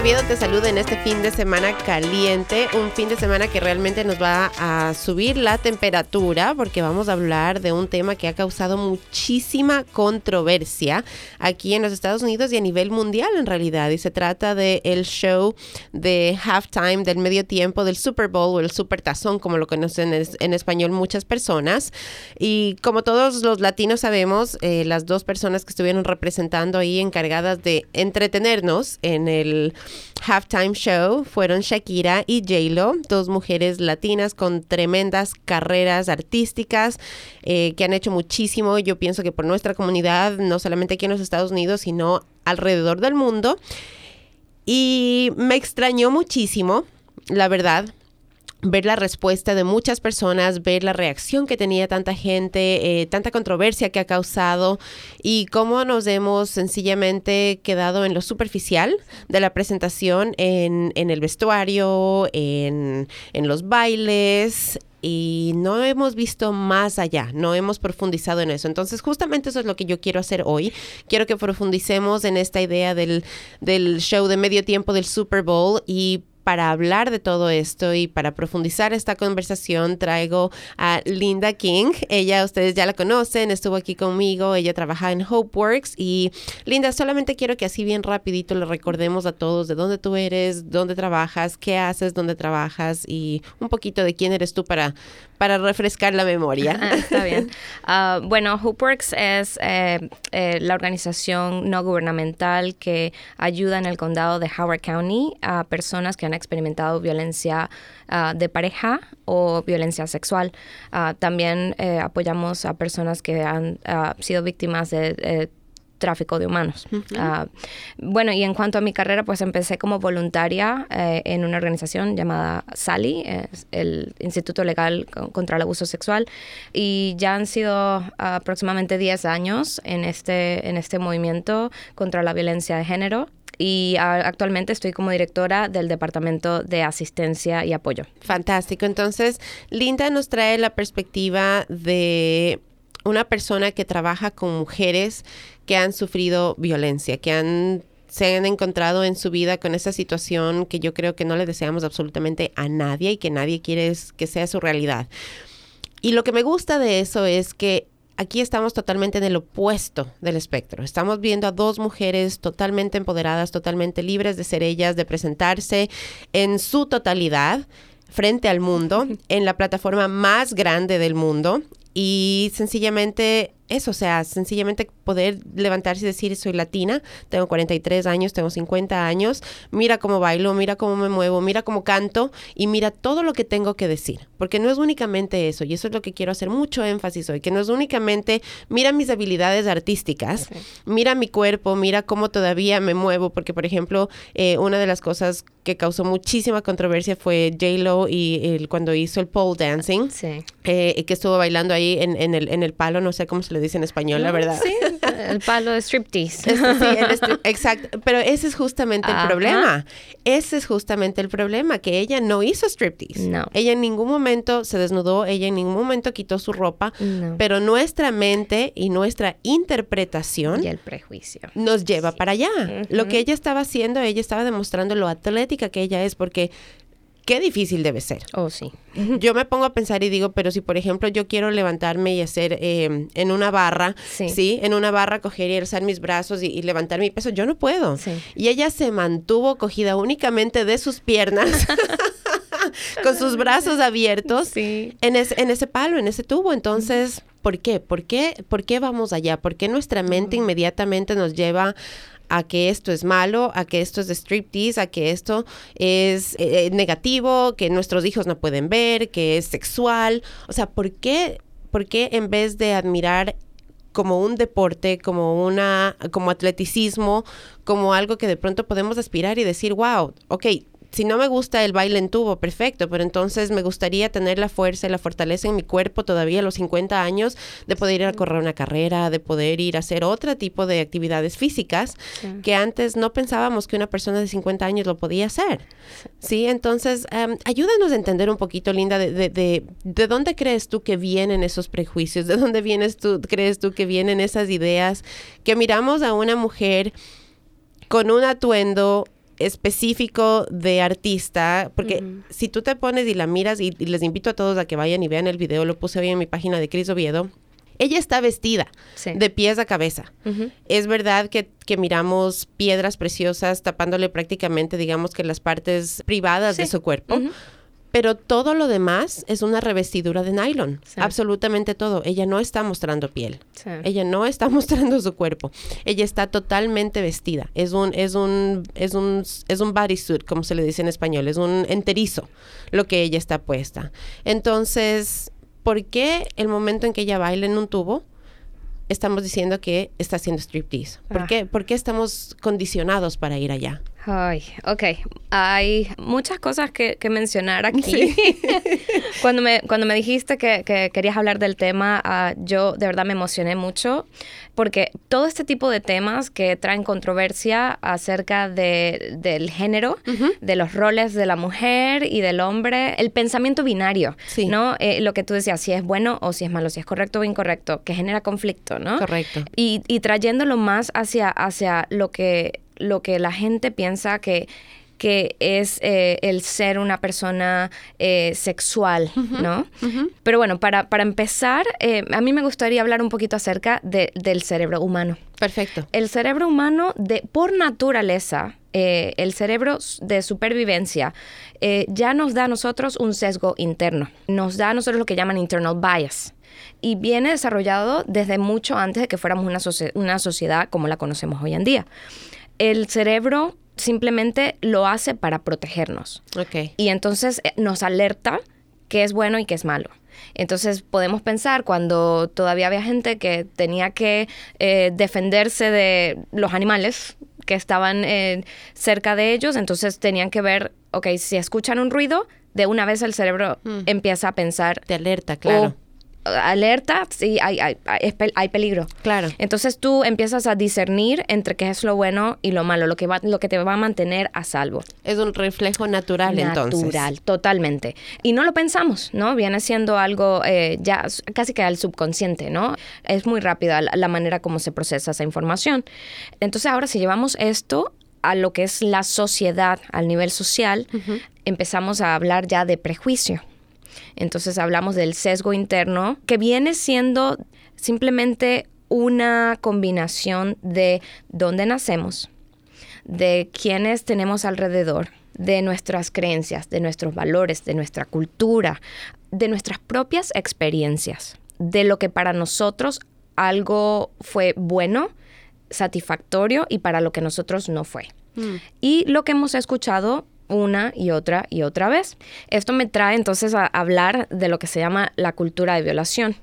Oviedo te saluda en este fin de semana caliente, un fin de semana que realmente nos va a subir la temperatura porque vamos a hablar de un tema que ha causado muchísima controversia aquí en los Estados Unidos y a nivel mundial en realidad. Y se trata del el show de halftime, del medio tiempo, del Super Bowl o el Super Tazón, como lo conocen en, español muchas personas. Y como todos los latinos sabemos, eh, las dos personas que estuvieron representando ahí encargadas de entretenernos en el halftime show fueron Shakira y J-Lo, dos mujeres latinas con tremendas carreras artísticas eh, que han hecho muchísimo, yo pienso que por nuestra comunidad, no solamente aquí en los Estados Unidos, sino alrededor del mundo. Y me extrañó muchísimo, la verdad, ver la respuesta de muchas personas, ver la reacción que tenía tanta gente, eh, tanta controversia que ha causado y cómo nos hemos sencillamente quedado en lo superficial de la presentación en, en el vestuario, en, en los bailes, y no hemos visto más allá, no hemos profundizado en eso. Entonces, justamente eso es lo que yo quiero hacer hoy. Quiero que profundicemos en esta idea del, del show de medio tiempo del Super Bowl y para hablar de todo esto y para profundizar esta conversación traigo a Linda King. Ella, ustedes ya la conocen, estuvo aquí conmigo, ella trabaja en Hopeworks y Linda, solamente quiero que así bien rapidito le recordemos a todos de dónde tú eres, dónde trabajas, qué haces, dónde trabajas y un poquito de quién eres tú para, para refrescar la memoria. Está bien. Uh, bueno, Hopeworks es eh, eh, la organización no gubernamental que ayuda en el condado de Howard County a personas que han experimentado violencia ah, de pareja o violencia sexual. Ah, también eh, apoyamos a personas que han ah, sido víctimas de tráfico de humanos. bueno, y en cuanto a mi carrera, pues empecé como voluntaria eh, en una organización llamada SALI, el Instituto Legal contra el Abuso Sexual, y ya han sido aproximadamente 10 años en este, en este movimiento contra la violencia de género y actualmente estoy como directora del Departamento de Asistencia y Apoyo. Fantástico. Entonces, Linda nos trae la perspectiva de una persona que trabaja con mujeres que han sufrido violencia, que han se han encontrado en su vida con esa situación que yo creo que no le deseamos absolutamente a nadie y que nadie quiere que sea su realidad. Y lo que me gusta de eso es que aquí estamos totalmente en el opuesto del espectro. Estamos viendo a dos mujeres totalmente empoderadas, totalmente libres de ser ellas, de presentarse en su totalidad frente al mundo, en la plataforma más grande del mundo y sencillamente eso, o sea, sencillamente poder levantarse y decir, soy latina, tengo 43 años, tengo 50 años, mira cómo bailo, mira cómo me muevo, mira cómo canto y mira todo lo que tengo que decir, porque no es únicamente eso, y eso es lo que quiero hacer mucho énfasis hoy, que no es únicamente, mira mis habilidades artísticas, mira mi cuerpo, mira cómo todavía me muevo, porque por ejemplo, eh, una de las cosas que causó muchísima controversia fue J-Lo y el, cuando hizo el pole dancing, eh, que estuvo bailando ahí en, en, el, en el palo, no sé cómo se le dice en español, la verdad. Sí, el palo de striptease. Este, exacto, pero ese es justamente el problema. Ese es justamente el problema, que ella no hizo striptease. No. Ella en ningún momento se desnudó, ella en ningún momento quitó su ropa, pero nuestra mente y nuestra interpretación y el prejuicio nos lleva para allá. Lo que ella estaba haciendo, ella estaba demostrando lo atlética que ella es, porque qué difícil debe ser. Oh, sí. Yo me pongo a pensar y digo, pero si por ejemplo yo quiero levantarme y hacer em, en una barra, sí. En una barra coger y alzar mis brazos y, levantar mi peso, yo no puedo. Y ella se mantuvo cogida únicamente de sus piernas. con sus brazos abiertos en, en ese palo, en ese tubo. Entonces, ¿por qué? ¿Por qué? ¿Por qué vamos allá? ¿Por qué nuestra mente inmediatamente nos lleva a que esto es malo, a que esto es de striptease, a que esto es eh, eh, negativo, que nuestros hijos no pueden ver, que es sexual. O sea, ¿por qué, por qué en vez de admirar como un deporte, como una, como atleticismo, como algo que de pronto podemos aspirar y decir, wow, ok, si no me gusta el baile en tubo, perfecto, pero entonces me gustaría tener la fuerza y la fortaleza en mi cuerpo todavía a los 50 años de poder ir a correr una carrera, de poder ir a hacer otro tipo de actividades físicas que antes no pensábamos que una persona de 50 años lo podía hacer. Sí, entonces em, ayúdanos a entender un poquito, Linda, de, de, de, de, dónde crees tú que vienen esos prejuicios, de dónde vienes tú, crees tú que vienen esas ideas que miramos a una mujer con un atuendo específico de artista, porque si tú te pones y la miras, y, les invito a todos a que vayan y vean el video, lo puse hoy en mi página de Cris Oviedo, ella está vestida de pies a cabeza. Es verdad que, miramos piedras preciosas tapándole prácticamente, digamos que las partes privadas de su cuerpo. Pero todo lo demás es una revestidura de nylon. Absolutamente todo. Ella no está mostrando piel. Ella no está mostrando su cuerpo. Ella está totalmente vestida. Es un, es un, es un, es un bodysuit, como se le dice en español. Es un enterizo lo que ella está puesta. Entonces, ¿por qué el momento en que ella baila en un tubo estamos diciendo que está haciendo striptease? ¿Por, ah. qué, ¿Por qué estamos condicionados para ir allá? Ay, ok. Hay muchas cosas que, mencionar aquí. cuando, me, cuando me dijiste que, querías hablar del tema, ah, yo de verdad me emocioné mucho porque todo este tipo de temas que traen controversia acerca de, del género, de los roles de la mujer y del hombre, el pensamiento binario, ¿no? Eh, lo que tú decías, si es bueno o si es malo, si es correcto o incorrecto, que genera conflicto, ¿no? Correcto. Y, y trayéndolo más hacia, hacia lo que lo que la gente piensa que que es eh, el ser una persona eh, sexual, ¿no? Pero bueno, para, empezar, eh, a mí me gustaría hablar un poquito acerca del cerebro humano. Perfecto. El cerebro humano, de, por naturaleza, el cerebro de supervivencia, ya nos da a nosotros un sesgo interno. Nos da a nosotros lo que llaman internal bias y viene desarrollado desde mucho antes de que fuéramos una, una sociedad como la conocemos hoy en día el cerebro simplemente lo hace para protegernos. Okay. Y entonces eh, nos alerta qué es bueno y qué es malo. Entonces podemos pensar cuando todavía había gente que tenía que eh, defenderse de los animales que estaban eh, cerca de ellos, entonces tenían que ver, ok, si escuchan un ruido, de una vez el cerebro mm. empieza a pensar. Te alerta, claro. Alerta, sí, hay, hay, hay, peligro. Claro. Entonces tú empiezas a discernir entre qué es lo bueno y lo malo, lo que, va, lo que te va a mantener a salvo. Es un reflejo natural, entonces. Natural, totalmente. Y no lo pensamos, ¿no? Viene siendo algo eh, ya casi que al subconsciente, ¿no? Es muy rápida la, manera como se procesa esa información. Entonces ahora si llevamos esto a lo que es la sociedad, al nivel social, empezamos a hablar ya de prejuicio. Entonces hablamos del sesgo interno, que viene siendo simplemente una combinación de dónde nacemos, de quiénes tenemos alrededor, de nuestras creencias, de nuestros valores, de nuestra cultura, de nuestras propias experiencias, de lo que para nosotros algo fue bueno, satisfactorio y para lo que nosotros no fue. Mm. Y lo que hemos escuchado una y otra y otra vez. Esto me trae entonces a hablar de lo que se llama la cultura de violación.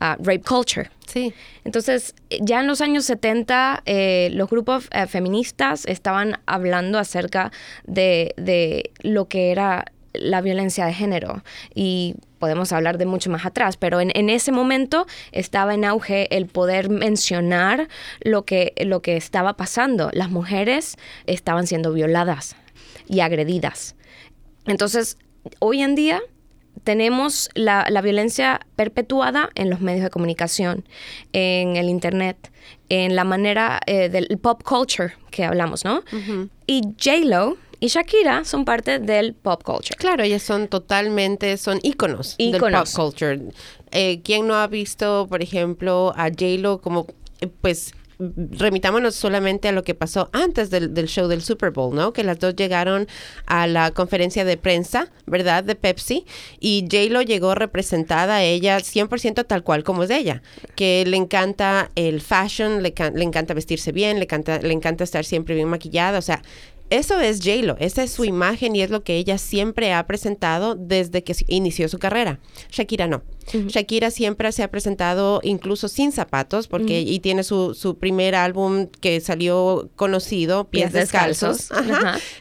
rape culture. Sí. Entonces, ya en los años 70, eh, los grupos eh, feministas estaban hablando acerca de, lo que era la violencia de género y podemos hablar de mucho más atrás, pero en, en, ese momento estaba en auge el poder mencionar lo que, lo que estaba pasando. Las mujeres estaban siendo violadas y agredidas. Entonces, hoy en día tenemos la, violencia perpetuada en los medios de comunicación, en el Internet, en la manera eh, del pop culture que hablamos, ¿no? Y J-Lo y Shakira son parte del pop culture. Claro, ellas son totalmente, son íconos, del pop culture. Eh, ¿Quién no ha visto, por ejemplo, a J-Lo como, eh, pues, remitámonos solamente a lo que pasó antes del, show del Super Bowl, ¿no? Que las dos llegaron a la conferencia de prensa, ¿verdad? De Pepsi. Y J-Lo llegó representada a ella 100% tal cual como es ella. Que le encanta el fashion, le, le encanta vestirse bien, le, canta, le encanta estar siempre bien maquillada. O sea, eso es J-Lo, esa es su imagen y es lo que ella siempre ha presentado desde que inició su carrera. Shakira no. Shakira siempre se ha presentado incluso sin zapatos, porque y tiene su, su, primer álbum que salió conocido, Pies, Descalzos.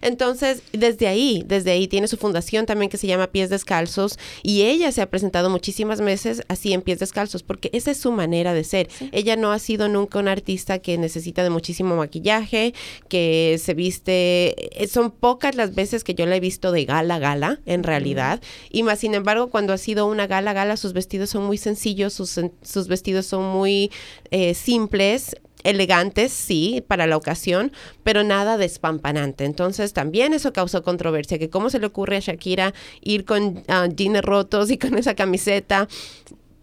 Entonces, desde ahí, desde ahí tiene su fundación también que se llama Pies Descalzos, y ella se ha presentado muchísimas veces así en Pies Descalzos, porque esa es su manera de ser. Ella no ha sido nunca una artista que necesita de muchísimo maquillaje, que se viste, eh, son pocas las veces que yo la he visto de gala gala, en realidad, y más sin embargo, cuando ha sido una gala gala, sus vestidos son muy sencillos, sus, sus vestidos son muy eh, simples elegantes, sí, para la ocasión, pero nada despampanante. Entonces también eso causó controversia, que cómo se le ocurre a Shakira ir con uh, jeans rotos y con esa camiseta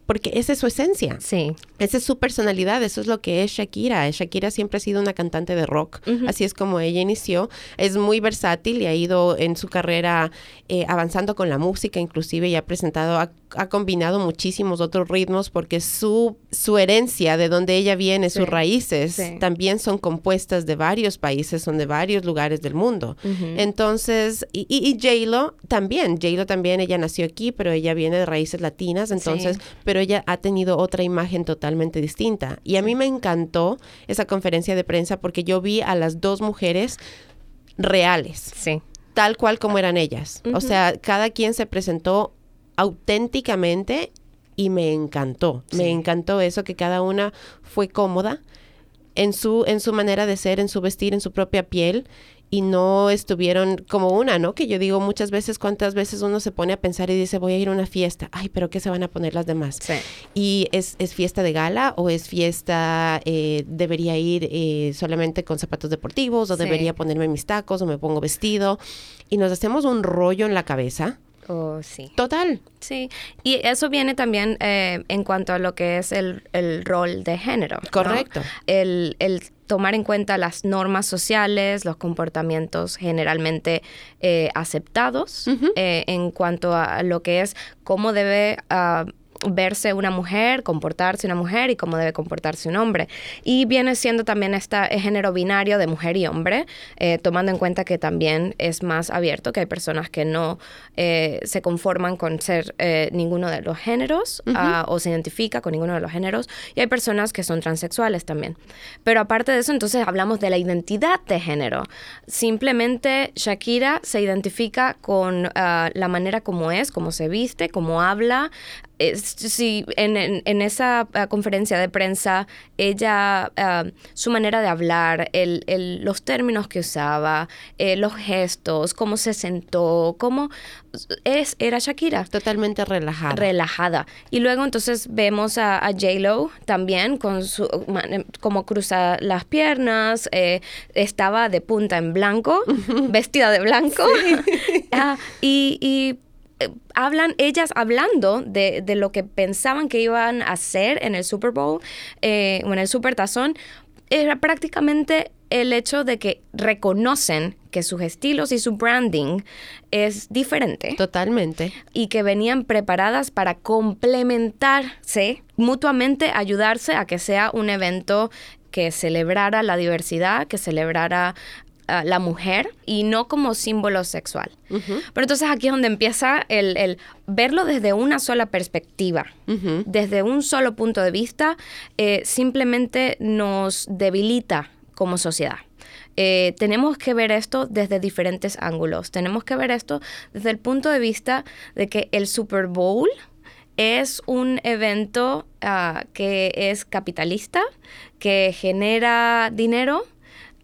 porque esa es su esencia. Sí. Esa es su personalidad, eso es lo que es Shakira. Shakira siempre ha sido una cantante de rock, así es como ella inició. Es muy versátil y ha ido en su carrera eh, avanzando con la música, inclusive, y ha presentado, ha, combinado muchísimos otros ritmos porque su, su herencia, de donde ella viene, sus raíces, también son compuestas de varios países, son de varios lugares del mundo. Entonces, y, y, J-Lo también, J-Lo también, ella nació aquí, pero ella viene de raíces latinas, entonces, pero ella ha tenido otra imagen totalmente distinta. Y a mí me encantó esa conferencia de prensa porque yo vi a las dos mujeres reales. Sí. Tal cual como eran ellas. O sea, cada quien se presentó auténticamente y me encantó. Me encantó eso que cada una fue cómoda en su en su manera de ser, en su vestir, en su propia piel y no estuvieron como una, ¿no? Que yo digo muchas veces, cuántas veces uno se pone a pensar y dice, voy a ir a una fiesta, ay, pero ¿qué se van a poner las demás? Sí. Y es, es fiesta de gala o es fiesta, eh, debería ir eh, solamente con zapatos deportivos o debería ponerme mis tacos o me pongo vestido y nos hacemos un rollo en la cabeza. Oh, sí. Total. Sí, y eso viene también eh, en cuanto a lo que es el, el rol de género. Correcto. El, el tomar en cuenta las normas sociales, los comportamientos generalmente eh, aceptados eh, en cuanto a lo que es cómo debe uh, verse una mujer, comportarse una mujer y cómo debe comportarse un hombre. Y viene siendo también este género binario de mujer y hombre, eh, tomando en cuenta que también es más abierto, que hay personas que no eh, se conforman con ser eh, ninguno de los géneros ah, o se identifica con ninguno de los géneros, y hay personas que son transexuales también. Pero aparte de eso, entonces hablamos de la identidad de género. Simplemente Shakira se identifica con ah, la manera como es, cómo se viste, cómo habla, sí, en, esa ah, conferencia de prensa, ella, ah, su manera de hablar, los términos que usaba, eh, los gestos, cómo se sentó, cómo es, era Shakira. Totalmente relajada. Relajada. Y luego entonces vemos a, J-Lo también con su, como cruza las piernas, eh, estaba de punta en blanco, vestida de blanco. Ah, y hablan, ellas hablando de, de, lo que pensaban que iban a hacer en el Super Bowl eh, o en el Super Tazón, era prácticamente el hecho de que reconocen que sus estilos y su branding es diferente. Totalmente. Y que venían preparadas para complementarse, mutuamente ayudarse a que sea un evento que celebrara la diversidad, que celebrara la mujer y no como símbolo sexual. Pero entonces aquí es donde empieza el, verlo desde una sola perspectiva, desde un solo punto de vista, eh, simplemente nos debilita como sociedad. Eh, tenemos que ver esto desde diferentes ángulos. Tenemos que ver esto desde el punto de vista de que el Super Bowl es un evento ah, que es capitalista, que genera dinero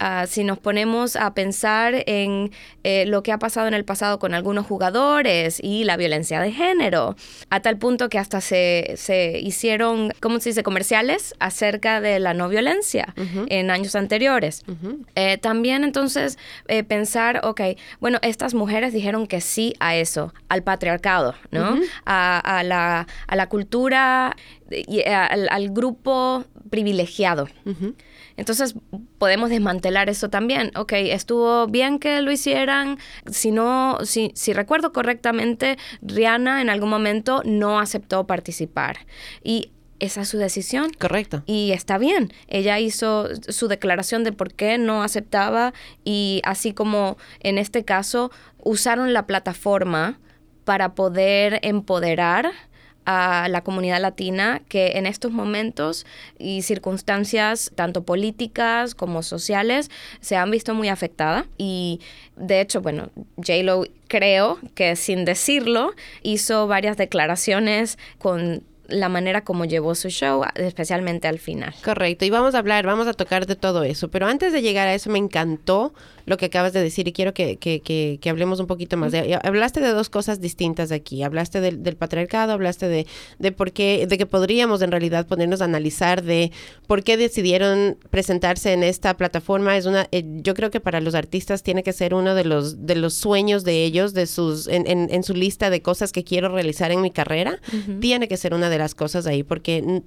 Ah, si nos ponemos a pensar en eh, lo que ha pasado en el pasado con algunos jugadores y la violencia de género, a tal punto que hasta se, se hicieron, ¿cómo se dice?, comerciales acerca de la no violencia en años anteriores. Eh, también entonces eh, pensar, ok, bueno, estas mujeres dijeron que sí a eso, al patriarcado, ¿no? a, la, a, la, cultura y al, al grupo privilegiado. Entonces podemos desmantelar eso también. Ok, estuvo bien que lo hicieran. Si no, si, si recuerdo correctamente, Rihanna en algún momento no aceptó participar. Y esa es su decisión. Correcto. Y está bien. Ella hizo su declaración de por qué no aceptaba y así como en este caso usaron la plataforma para poder empoderar a la comunidad latina que en estos momentos y circunstancias tanto políticas como sociales se han visto muy afectada y de hecho, bueno, JLo creo que sin decirlo hizo varias declaraciones con la manera como llevó su show, especialmente al final. Correcto, y vamos a hablar, vamos a tocar de todo eso, pero antes de llegar a eso me encantó lo que acabas de decir y quiero que, que, que, hablemos un poquito más. De, hablaste de dos cosas distintas aquí, hablaste del, del patriarcado, hablaste de, de por qué, de que podríamos en realidad ponernos a analizar de por qué decidieron presentarse en esta plataforma. Es una, eh, yo creo que para los artistas tiene que ser uno de los, de los sueños de ellos, de sus, en, en, en su lista de cosas que quiero realizar en mi carrera, tiene que ser una de las cosas ahí, porque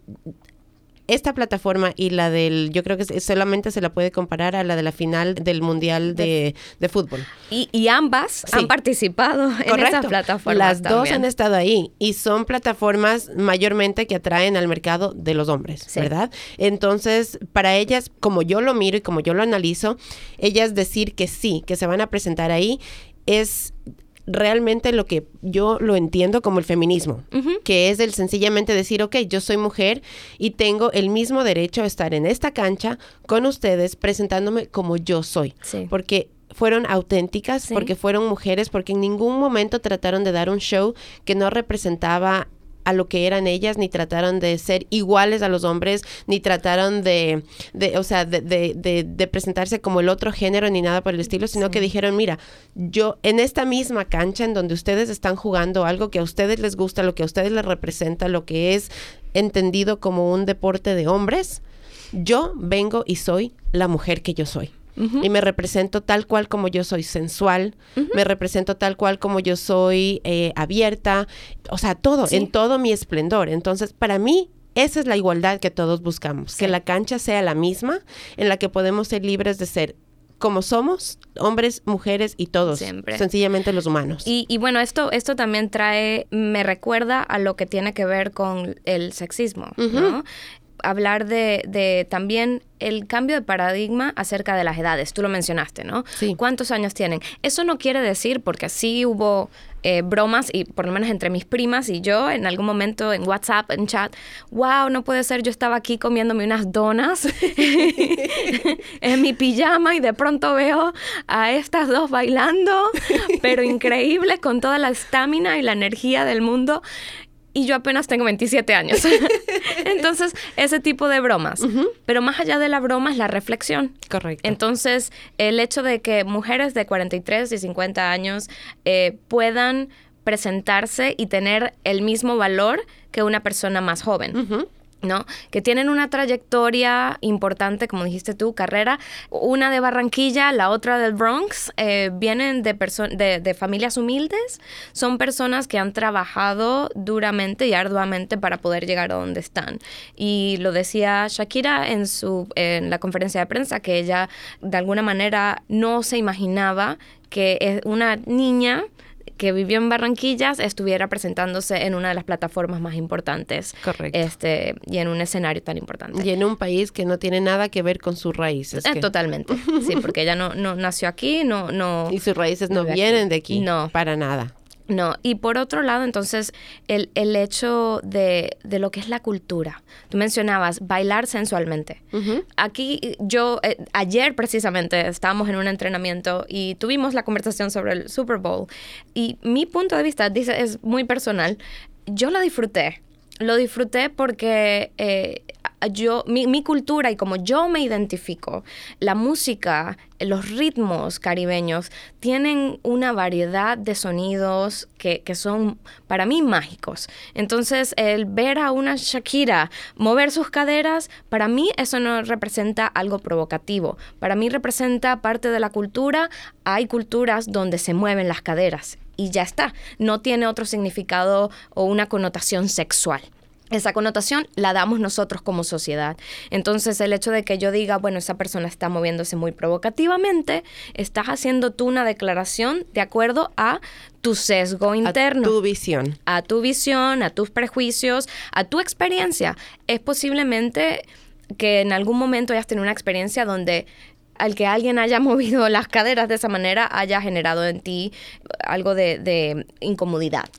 esta plataforma y la del, yo creo que solamente se la puede comparar a la de la final del Mundial de, Fútbol. Y, ambas han participado en esta plataforma. Las dos han estado ahí y son plataformas mayormente que atraen al mercado de los hombres, ¿verdad? Entonces, para ellas, como yo lo miro y como yo lo analizo, ellas decir que sí, que se van a presentar ahí, es realmente lo que yo lo entiendo como el feminismo, que es el sencillamente decir, ok, yo soy mujer y tengo el mismo derecho a estar en esta cancha con ustedes presentándome como yo soy. Porque fueron auténticas, porque fueron mujeres, porque en ningún momento trataron de dar un show que no representaba a lo que eran ellas, ni trataron de ser iguales a los hombres, ni trataron de, de o sea, de, de, de, presentarse como el otro género, ni nada por el estilo, sino que dijeron, mira, yo en esta misma cancha en donde ustedes están jugando algo que a ustedes les gusta, lo que a ustedes les representa, lo que es entendido como un deporte de hombres, yo vengo y soy la mujer que yo soy y me represento tal cual como yo soy sensual, me represento tal cual como yo soy eh, abierta, o sea, todo, en todo mi esplendor. Entonces, para mí, esa es la igualdad que todos buscamos, que la cancha sea la misma, en la que podemos ser libres de ser como somos, hombres, mujeres y todos, sencillamente los humanos. Y, bueno, esto, esto también trae, me recuerda a lo que tiene que ver con el sexismo, ¿no? Hablar de, de, también el cambio de paradigma acerca de las edades. Tú lo mencionaste, ¿no? Sí. ¿Cuántos años tienen? Eso no quiere decir, porque así hubo eh, bromas, y por lo menos entre mis primas y yo, en algún momento en WhatsApp, en chat, wow, no puede ser, yo estaba aquí comiéndome unas donas en mi pijama y de pronto veo a estas dos bailando, pero increíbles, con toda la estamina y la energía del mundo y yo apenas tengo 27 años. Entonces, ese tipo de bromas. Pero más allá de la broma es la reflexión. Correcto. Entonces, el hecho de que mujeres de 43 y 50 años eh, puedan presentarse y tener el mismo valor que una persona más joven. ¿No? Que tienen una trayectoria importante, como dijiste tú, carrera. Una de Barranquilla, la otra del Bronx. Eh, vienen de, de, de, familias humildes. Son personas que han trabajado duramente y arduamente para poder llegar a donde están. Y lo decía Shakira en, su, en la conferencia de prensa, que ella de alguna manera no se imaginaba que una niña que vivió en Barranquillas estuviera presentándose en una de las plataformas más importantes. Correcto. Este, y en un escenario tan importante. Y en un país que no tiene nada que ver con sus raíces. Eh, totalmente. sí, porque ella no, no nació aquí, no, no. Y sus raíces no, vienen de aquí. No. Para nada. No, y por otro lado, entonces, el, el hecho de, de, lo que es la cultura. Tú mencionabas bailar sensualmente. Aquí yo, eh, ayer precisamente estábamos en un entrenamiento y tuvimos la conversación sobre el Super Bowl y mi punto de vista, dice, es muy personal. Yo lo disfruté. Lo disfruté porque eh, yo, mi, cultura y como yo me identifico, la música, los ritmos caribeños tienen una variedad de sonidos que, que, son para mí mágicos. Entonces, el ver a una Shakira mover sus caderas, para mí eso no representa algo provocativo. Para mí representa parte de la cultura. Hay culturas donde se mueven las caderas y ya está. No tiene otro significado o una connotación sexual esa connotación la damos nosotros como sociedad. Entonces, el hecho de que yo diga, bueno, esa persona está moviéndose muy provocativamente, estás haciendo tú una declaración de acuerdo a tu sesgo interno. A tu visión. A tu visión, a tus prejuicios, a tu experiencia. Es posiblemente que en algún momento hayas tenido una experiencia donde al que alguien haya movido las caderas de esa manera haya generado en ti algo de, de incomodidad.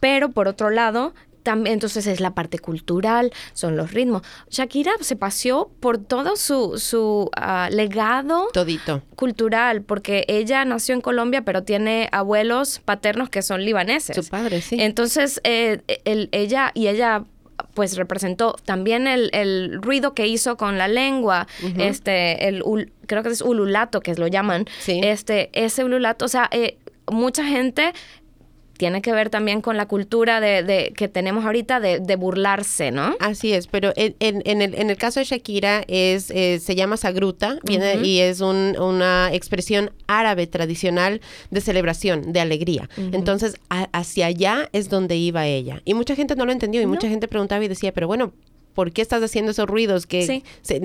Pero por otro lado, también, entonces es la parte cultural, son los ritmos. Shakira se paseó por todo su, su ah, legado Todito. cultural, porque ella nació en Colombia, pero tiene abuelos paternos que son libaneses. Su padre, sí. Entonces, eh, ella y ella pues representó también el, ruido que hizo con la lengua, este, el creo que es ululato que lo llaman, este, ese ululato, o sea, eh, mucha gente tiene que ver también con la cultura de, que tenemos ahorita de, burlarse, ¿no? Así es, pero en, en, el, en el, caso de Shakira es eh, se llama sagruta viene, y es una expresión árabe tradicional de celebración, de alegría. Entonces, hacia allá es donde iba ella. Y mucha gente no lo entendió y mucha gente preguntaba y decía, pero bueno, ¿por qué estás haciendo esos ruidos? Que,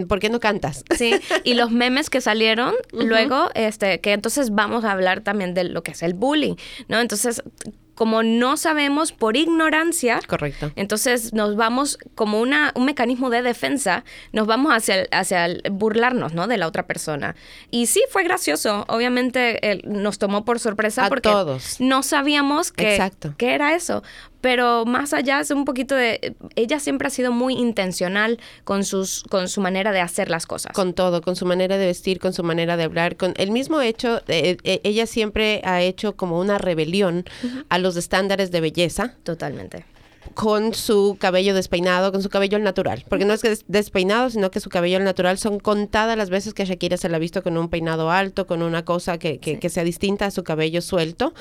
¿Por qué no cantas? Sí, y los memes que salieron luego, este, que entonces vamos a hablar también de lo que es el bullying, ¿no? Entonces, como no sabemos por ignorancia, correcto. Entonces nos vamos como una, un mecanismo de defensa, nos vamos hacia, hacia el burlarnos, ¿no? De la otra persona. Y sí, fue gracioso. Obviamente nos tomó por sorpresa porque no sabíamos que, qué era eso pero más allá es un poquito de ella siempre ha sido muy intencional con sus con su manera de hacer las cosas. Con todo con su manera de vestir con su manera de hablar con el mismo hecho de, eh, ella siempre ha hecho como una rebelión a los estándares de belleza. Totalmente. Con su cabello despeinado, con su cabello al natural. Porque no es que despeinado, sino que su cabello al natural son contadas las veces que Shakira se la ha visto con un peinado alto, con una cosa que, que, sea distinta a su cabello suelto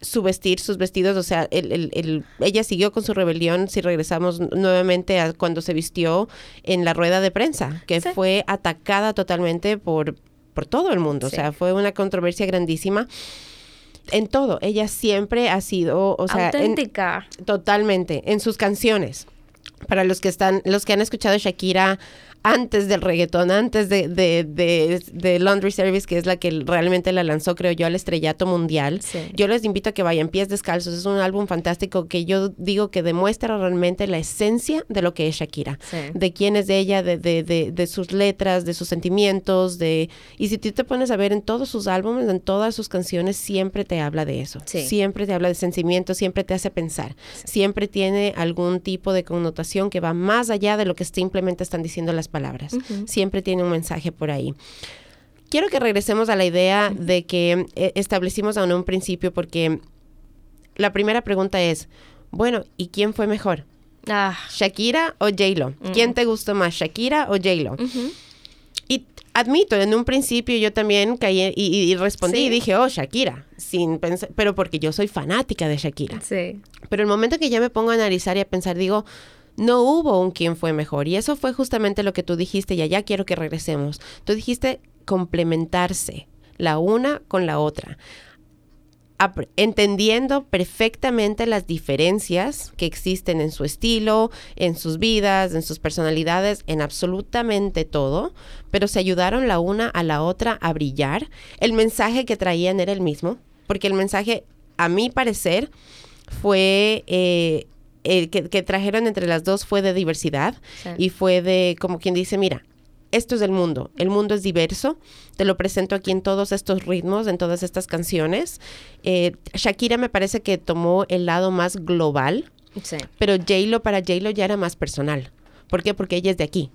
su vestir, sus vestidos, o sea, el, ella siguió con su rebelión si regresamos nuevamente a cuando se vistió en la rueda de prensa, que fue atacada totalmente por, por todo el mundo, o sea, fue una controversia grandísima. En todo, ella siempre ha sido, o sea, auténtica. totalmente, en sus canciones. Para los que están, los que han escuchado Shakira antes del reggaetón, antes de, de, Laundry Service, que es la que realmente la lanzó, creo yo, al estrellato mundial. Yo les invito a que vayan Pies Descalzos. Es un álbum fantástico que yo digo que demuestra realmente la esencia de lo que es Shakira, de quién es de ella, de, de, sus letras, de sus sentimientos, de... Y si tú te pones a ver en todos sus álbumes, en todas sus canciones, siempre te habla de eso. Siempre te habla de sentimientos, siempre te hace pensar. Siempre tiene algún tipo de connotación que va más allá de lo que simplemente están diciendo las palabras. Siempre tiene un mensaje por ahí. Quiero que regresemos a la idea de que eh, establecimos aún un principio porque la primera pregunta es, bueno, ¿y quién fue mejor? Ah. ¿Shakira o J-Lo? ¿Quién te gustó más, Shakira o J-Lo? Y admito, en un principio yo también caí y, respondí y dije, oh, Shakira, sin pensar, pero porque yo soy fanática de Shakira. Sí. Pero el momento que ya me pongo a analizar y a pensar, digo, no hubo un quién fue mejor. Y eso fue justamente lo que tú dijiste y allá quiero que regresemos. Tú dijiste complementarse la una con la otra. entendiendo perfectamente las diferencias que existen en su estilo, en sus vidas, en sus personalidades, en absolutamente todo, pero se ayudaron la una a la otra a brillar. El mensaje que traían era el mismo, porque el mensaje, a mi parecer, fue eh, que, trajeron entre las dos fue de diversidad y fue de, como quien dice, mira, esto es el mundo, el mundo es diverso, te lo presento aquí en todos estos ritmos, en todas estas canciones. Eh, Shakira me parece que tomó el lado más global, pero J-Lo para J-Lo ya era más personal. ¿Por qué? Porque ella es de aquí,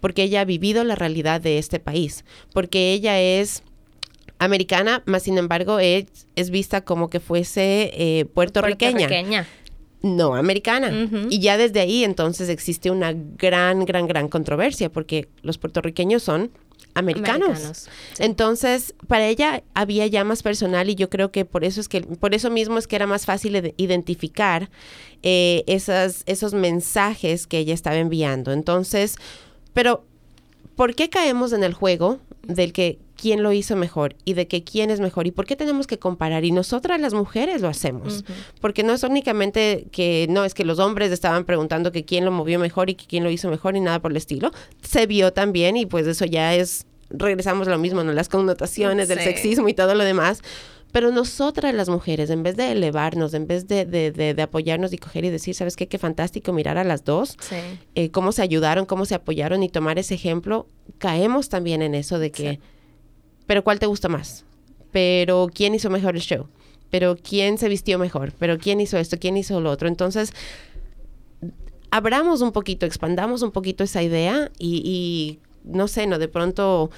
porque ella ha vivido la realidad de este país, porque ella es americana, más sin embargo es, es vista como que fuese eh, puertorriqueña. puertorriqueña no americana. Y ya desde ahí entonces existe una gran, gran, gran controversia porque los puertorriqueños son americanos. Entonces, para ella había ya más personal y yo creo que por eso es que por eso mismo es que era más fácil identificar eh, esas, esos mensajes que ella estaba enviando. Entonces, pero ¿por qué caemos en el juego del que quién lo hizo mejor y de que quién es mejor y por qué tenemos que comparar. Y nosotras las mujeres lo hacemos, porque no es únicamente que no es que los hombres estaban preguntando que quién lo movió mejor y que quién lo hizo mejor y nada por el estilo. Se vio también y pues eso ya es, regresamos a lo mismo, ¿no? Las connotaciones del sexismo y todo lo demás. Pero nosotras las mujeres, en vez de elevarnos, en vez de, de, de, apoyarnos y coger y decir, ¿sabes qué? Qué fantástico mirar a las dos, eh, cómo se ayudaron, cómo se apoyaron y tomar ese ejemplo, caemos también en eso de que pero ¿cuál te gusta más? Pero ¿quién hizo mejor el show? Pero ¿quién se vistió mejor? Pero ¿quién hizo esto? ¿Quién hizo lo otro? Entonces, abramos un poquito, expandamos un poquito esa idea y, no sé, no de pronto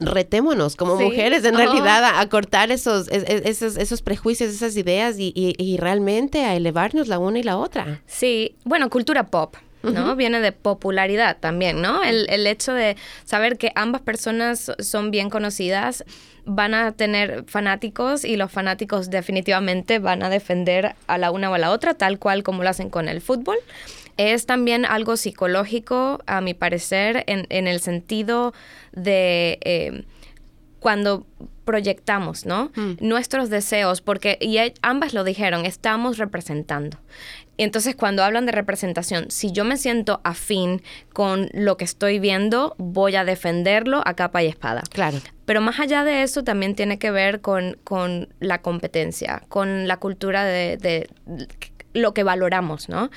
retémonos como mujeres en realidad a, cortar esos, esos, esos, prejuicios, esas ideas y, y, realmente a elevarnos la una y la otra. Sí, bueno, cultura pop. ¿No? Viene de popularidad también, ¿no? El, el, hecho de saber que ambas personas son bien conocidas van a tener fanáticos y los fanáticos definitivamente van a defender a la una o a la otra, tal cual como lo hacen con el fútbol. Es también algo psicológico, a mi parecer, en, en el sentido de eh, cuando proyectamos, ¿no? Mm. Nuestros deseos, porque y ambas lo dijeron, estamos representando. Entonces, cuando hablan de representación, si yo me siento afín con lo que estoy viendo, voy a defenderlo a capa y espada. Claro. Pero más allá de eso, también tiene que ver con, con la competencia, con la cultura de, de lo que valoramos, ¿no?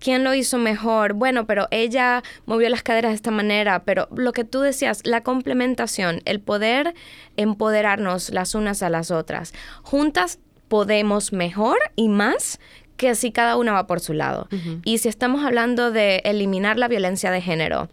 ¿Quién lo hizo mejor? Bueno, pero ella movió las caderas de esta manera, pero lo que tú decías, la complementación, el poder empoderarnos las unas a las otras. Juntas podemos mejor y más que si cada una va por su lado. Y si estamos hablando de eliminar la violencia de género,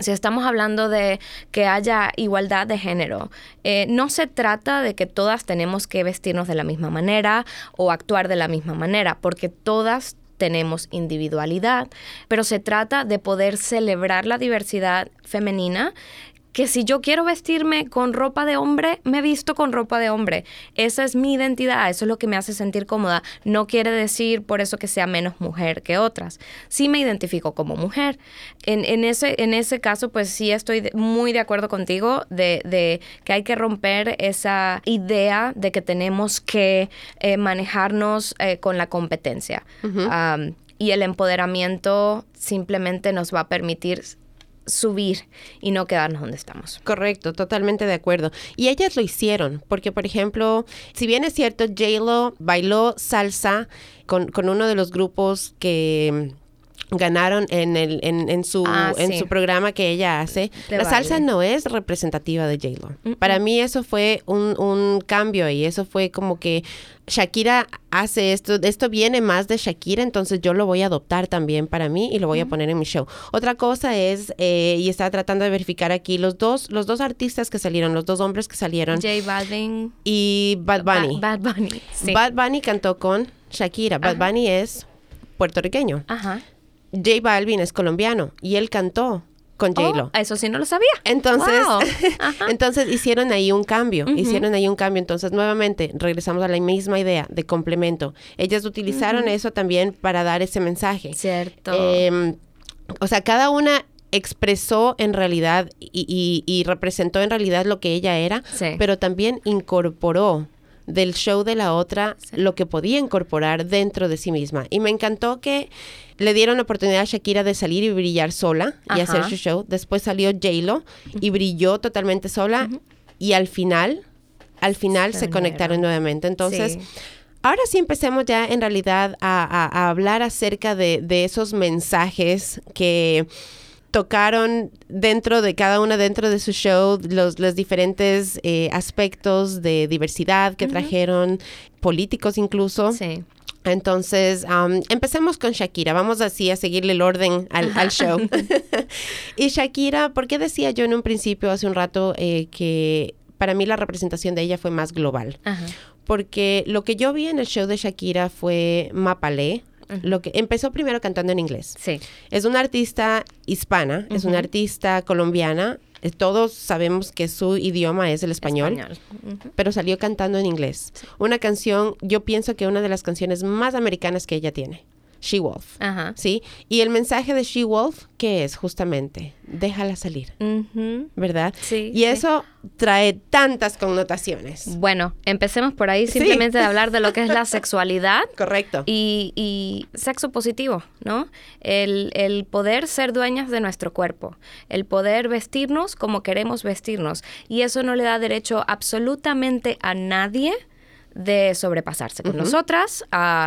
si estamos hablando de que haya igualdad de género, eh, no se trata de que todas tenemos que vestirnos de la misma manera o actuar de la misma manera, porque todas tenemos individualidad, pero se trata de poder celebrar la diversidad femenina que si yo quiero vestirme con ropa de hombre, me visto con ropa de hombre. Esa es mi identidad, eso es lo que me hace sentir cómoda. No quiere decir por eso que sea menos mujer que otras. Sí me identifico como mujer. En, ese, en ese caso, pues sí estoy muy de acuerdo contigo de, que hay que romper esa idea de que tenemos que eh, manejarnos eh, con la competencia. y el empoderamiento simplemente nos va a permitir subir y no quedarnos donde estamos. Correcto, totalmente de acuerdo. Y ellas lo hicieron, porque por ejemplo, si bien es cierto, J-Lo bailó salsa con, con uno de los grupos que ganaron en el en, su ah, en su programa que ella hace la salsa no es representativa de J-Lo para mí eso fue un, un cambio y eso fue como que Shakira hace esto, esto viene más de Shakira, entonces yo lo voy a adoptar también para mí y lo voy a poner en mi show. Otra cosa es, eh, y estaba tratando de verificar aquí, los dos, los dos artistas que salieron, los dos hombres que salieron. J Balvin. Y Bad Bunny. Bad, Bunny, Bad Bunny cantó con Shakira. Bad Bunny es puertorriqueño. Ajá. J Balvin es colombiano y él cantó con oh, J-Lo. eso sí no lo sabía. Entonces, entonces hicieron ahí un cambio, hicieron ahí un cambio. Entonces, nuevamente, regresamos a la misma idea de complemento. Ellas utilizaron eso también para dar ese mensaje. Cierto. Em, o sea, cada una expresó en realidad y, representó en realidad lo que ella era, pero también incorporó del show de la otra lo que podía incorporar dentro de sí misma. Y me encantó que le dieron oportunidad a Shakira de salir y brillar sola y hacer su show. Después salió J-Lo y brilló totalmente sola. Y al final, al final se, conectaron nuevamente. Entonces... Ahora sí empecemos ya en realidad a, hablar acerca de, de esos mensajes que tocaron dentro de cada una dentro de su show los, los diferentes eh, aspectos de diversidad que trajeron, políticos incluso. Sí. Entonces, empecemos con Shakira. Vamos así a seguirle el orden al, al show. y Shakira, ¿por qué decía yo en un principio, hace un rato, eh, que para mí la representación de ella fue más global? Porque lo que yo vi en el show de Shakira fue Mapalé, lo que empezó primero cantando en inglés. Sí. Es una artista hispana, es una artista colombiana. Eh, todos sabemos que su idioma es el español, pero salió cantando en inglés. Una canción, yo pienso que una de las canciones más americanas que ella tiene. She-Wolf. Ajá. ¿Sí? Y el mensaje de She-Wolf, ¿qué es justamente? Déjala salir. ¿Verdad? Sí. Y eso trae tantas connotaciones. Bueno, empecemos por ahí simplemente de hablar de lo que es la sexualidad. Correcto. Y, y sexo positivo, ¿no? El, el poder ser dueñas de nuestro cuerpo, el poder vestirnos como queremos vestirnos. Y eso no le da derecho absolutamente a nadie de sobrepasarse con nosotras,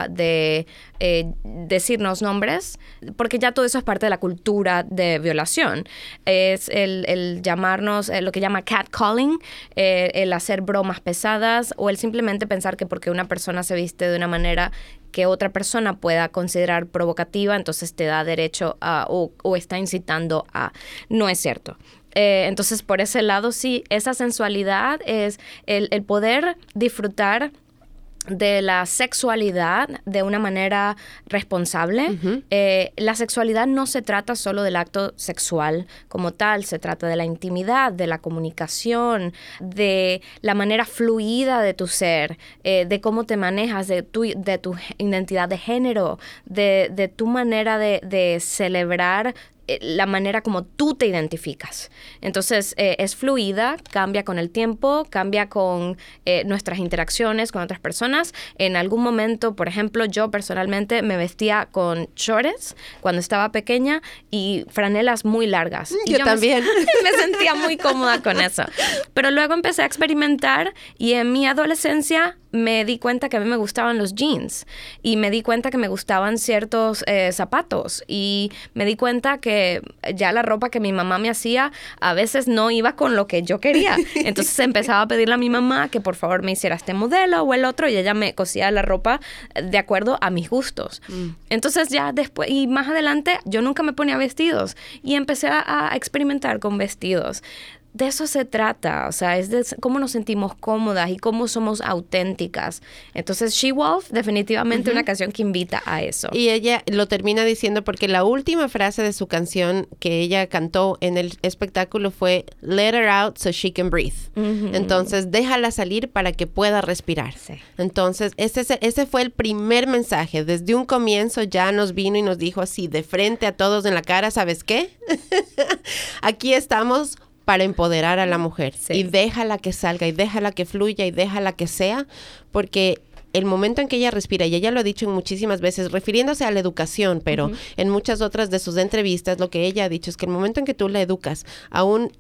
de eh, decirnos nombres, porque ya todo eso es parte de la cultura de violación. Es el, llamarnos, eh, lo que llama catcalling, eh, el hacer bromas pesadas o el simplemente pensar que porque una persona se viste de una manera que otra persona pueda considerar provocativa, entonces te da derecho a, o, o está incitando a. No es cierto. Eh, entonces, por ese lado, sí, esa sensualidad es el, el poder disfrutar de la sexualidad de una manera responsable. Eh, la sexualidad no se trata solo del acto sexual como tal, se trata de la intimidad, de la comunicación, de la manera fluida de tu ser, eh, de cómo te manejas, de tu, de tu identidad de género, de, de tu manera de, de celebrar la manera como tú te identificas. Entonces eh, es fluida, cambia con el tiempo, cambia con eh, nuestras interacciones con otras personas. En algún momento, por ejemplo, yo personalmente me vestía con shorts cuando estaba pequeña y franelas muy largas. Mm, yo, también. Me, me sentía muy cómoda con eso. Pero luego empecé a experimentar y en mi adolescencia me di cuenta que a mí me gustaban los jeans y me di cuenta que me gustaban ciertos zapatos y me di cuenta que ya la ropa que mi mamá me hacía a veces no iba con lo que yo quería. Entonces empezaba a pedirle a mi mamá que por favor me hiciera este modelo o el otro y ella me cosía la ropa de acuerdo a mis gustos. Mm. Entonces ya después y más adelante yo nunca me ponía vestidos y empecé a experimentar con vestidos de eso se trata, o sea, es de cómo nos sentimos cómodas y cómo somos auténticas. Entonces, She Wolf, definitivamente una canción que invita a eso. Y ella lo termina diciendo porque la última frase de su canción que ella cantó en el espectáculo fue Let her out so she can breathe. Entonces, déjala salir para que pueda respirar. Entonces, ese, ese fue el primer mensaje. Desde un comienzo ya nos vino y nos dijo así, de frente a todos en la cara, ¿sabes qué? Aquí estamos para empoderar a la mujer. Y déjala que salga, y déjala que fluya, y déjala que sea, porque el momento en que ella respira, y ella lo ha dicho en muchísimas veces, refiriéndose a la educación, pero en muchas otras de sus entrevistas, lo que ella ha dicho es que el momento en que tú la educas, a un,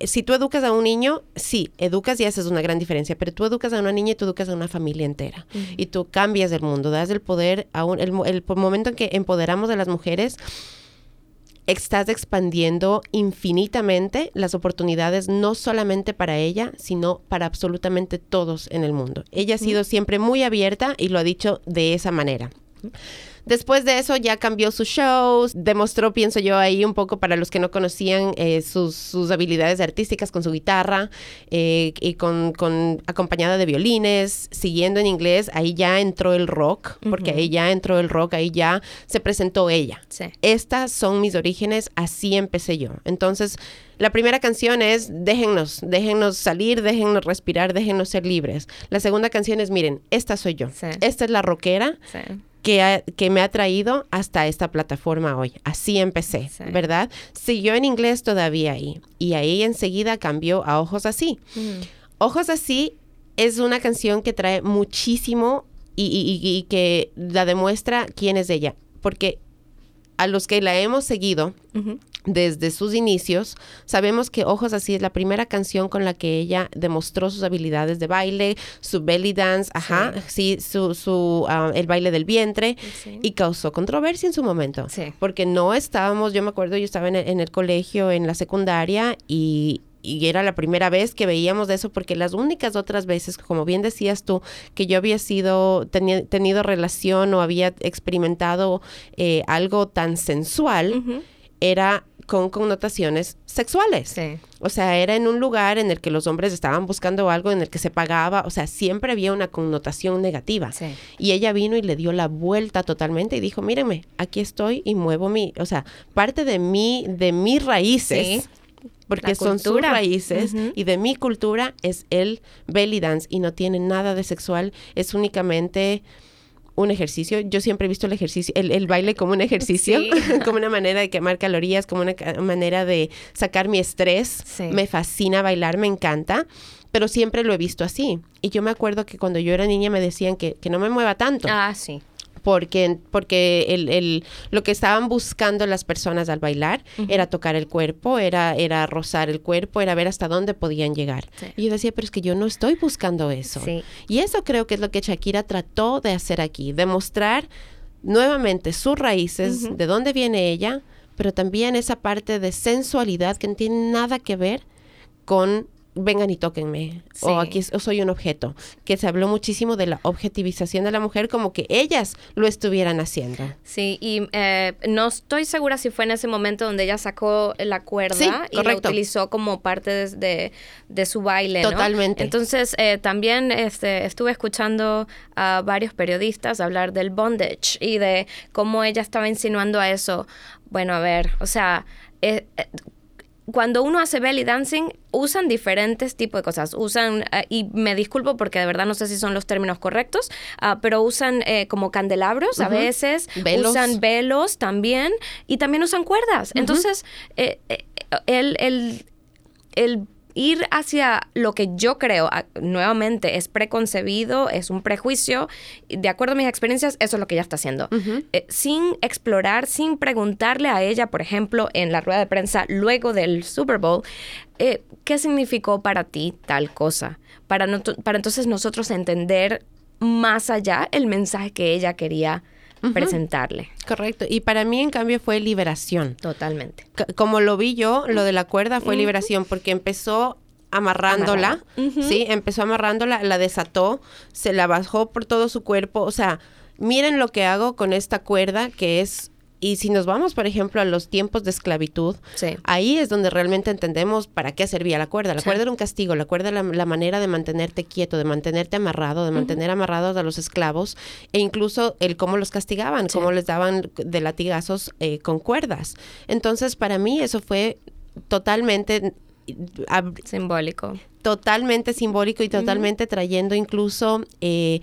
si tú educas a un niño, sí, educas y haces una gran diferencia, pero tú educas a una niña y tú educas a una familia entera. Y tú cambias el mundo, das el poder a un, el, el momento en que empoderamos a las mujeres, estás expandiendo infinitamente las oportunidades, no solamente para ella, sino para absolutamente todos en el mundo. Ella ha sido siempre muy abierta y lo ha dicho de esa manera. Después de eso ya cambió sus shows, demostró, pienso yo, ahí un poco para los que no conocían eh, sus, habilidades artísticas con su guitarra eh, y con, acompañada de violines, siguiendo en inglés, ahí ya entró el rock, porque ahí ya entró el rock, ahí ya se presentó ella. Estas son mis orígenes, así empecé yo. Entonces, la primera canción es déjennos, déjennos salir, déjennos respirar, déjennos ser libres. La segunda canción es miren, esta soy yo. Esta es la rockera que, me ha traído hasta esta plataforma hoy. Así empecé, ¿verdad? Siguió en inglés todavía ahí. Y ahí enseguida cambió a Ojos Así. Mm. Ojos Así es una canción que trae muchísimo y, que la demuestra quién es ella. Porque a los que la hemos seguido, desde sus inicios. Sabemos que Ojos Así es la primera canción con la que ella demostró sus habilidades de baile, su belly dance, ajá, sí, su, su ah, el baile del vientre y causó controversia en su momento. Porque no estábamos, yo me acuerdo, yo estaba en el, colegio, en la secundaria y, era la primera vez que veíamos de eso porque las únicas otras veces, como bien decías tú, que yo había sido, tenido relación o había experimentado eh, algo tan sensual, era con connotaciones sexuales. O sea, era en un lugar en el que los hombres estaban buscando algo, en el que se pagaba, o sea, siempre había una connotación negativa. Y ella vino y le dio la vuelta totalmente y dijo, mírenme, aquí estoy y muevo mi, o sea, parte de mí, de mis raíces. Porque son sus raíces y de mi cultura es el belly dance y no tiene nada de sexual, es únicamente un ejercicio. Yo siempre he visto el ejercicio, el, baile como un ejercicio, como una manera de quemar calorías, como una manera de sacar mi estrés. Me fascina bailar, me encanta, pero siempre lo he visto así. Y yo me acuerdo que cuando yo era niña me decían que, que no me mueva tanto. Ah, sí porque, porque el, el, lo que estaban buscando las personas al bailar era tocar el cuerpo, era, era rozar el cuerpo, era ver hasta dónde podían llegar. Y yo decía, pero es que yo no estoy buscando eso. Y eso creo que es lo que Shakira trató de hacer aquí, demostrar nuevamente sus raíces, de dónde viene ella, pero también esa parte de sensualidad que no tiene nada que ver con vengan y tóquenme, o aquí o soy un objeto, que se habló muchísimo de la objetivización de la mujer como que ellas lo estuvieran haciendo. Sí, y eh, no estoy segura si fue en ese momento donde ella sacó la cuerda Sí, y la utilizó como parte de, de- de su baile, ¿no? Totalmente. Entonces, eh, también este, estuve escuchando a varios periodistas hablar del bondage y de cómo ella estaba insinuando a eso. Bueno, a ver, o sea... eh, eh, cuando uno hace belly dancing, usan diferentes tipos de cosas. Usan, eh, y me disculpo porque de verdad no sé si son los términos correctos, ah, pero usan eh, como candelabros a veces, Velos. usan velos también, y también usan cuerdas. Entonces, eh, eh, el, el, el ir hacia lo que yo creo, nuevamente, es preconcebido, es un prejuicio, de acuerdo a mis experiencias, eso es lo que ella está haciendo. Eh, sin explorar, sin preguntarle a ella, por ejemplo, en la rueda de prensa luego del Super Bowl, eh, ¿qué significó para ti tal cosa? Para, no- para entonces nosotros entender más allá el mensaje que ella quería presentarle. Correcto. Y para mí, en cambio, fue liberación. Totalmente. C- como lo vi yo, lo de la cuerda fue liberación porque empezó amarrándola, sí, empezó amarrándola, la desató, se la bajó por todo su cuerpo, o sea, miren lo que hago con esta cuerda que es y si nos vamos, por ejemplo, a los tiempos de esclavitud, Sí. ahí es donde realmente entendemos para qué servía la cuerda. La Sí. cuerda era un castigo, la cuerda era la, la manera de mantenerte quieto, de mantenerte amarrado, de mantener amarrados a los esclavos e incluso el cómo los castigaban, cómo les daban de latigazos eh, con cuerdas. Entonces, para mí eso fue totalmente Simbólico. totalmente simbólico y totalmente trayendo incluso eh,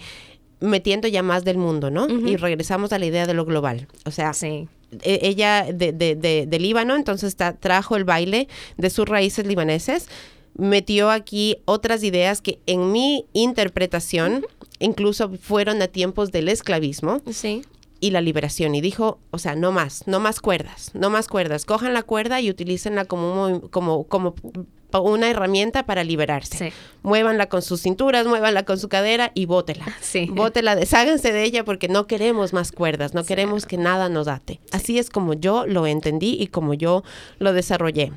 metiendo ya más del mundo, ¿no? Y regresamos a la idea de lo global. O sea, Sí. e- ella de, de, de, de Líbano, entonces ta- trajo el baile de sus raíces libaneses, metió aquí otras ideas que en mi interpretación incluso fueron a tiempos del esclavismo Sí. y la liberación y dijo, o sea, no más, no más cuerdas, no más cuerdas, cojan la cuerda y utilícenla como como como una herramienta para liberarse. Sí. Muévanla con sus cinturas, muévanla con su cadera y bótela. Sí. Bótela, desháganse de ella porque no queremos más cuerdas, no queremos que nada nos ate. Así es como yo lo entendí y como yo lo desarrollé.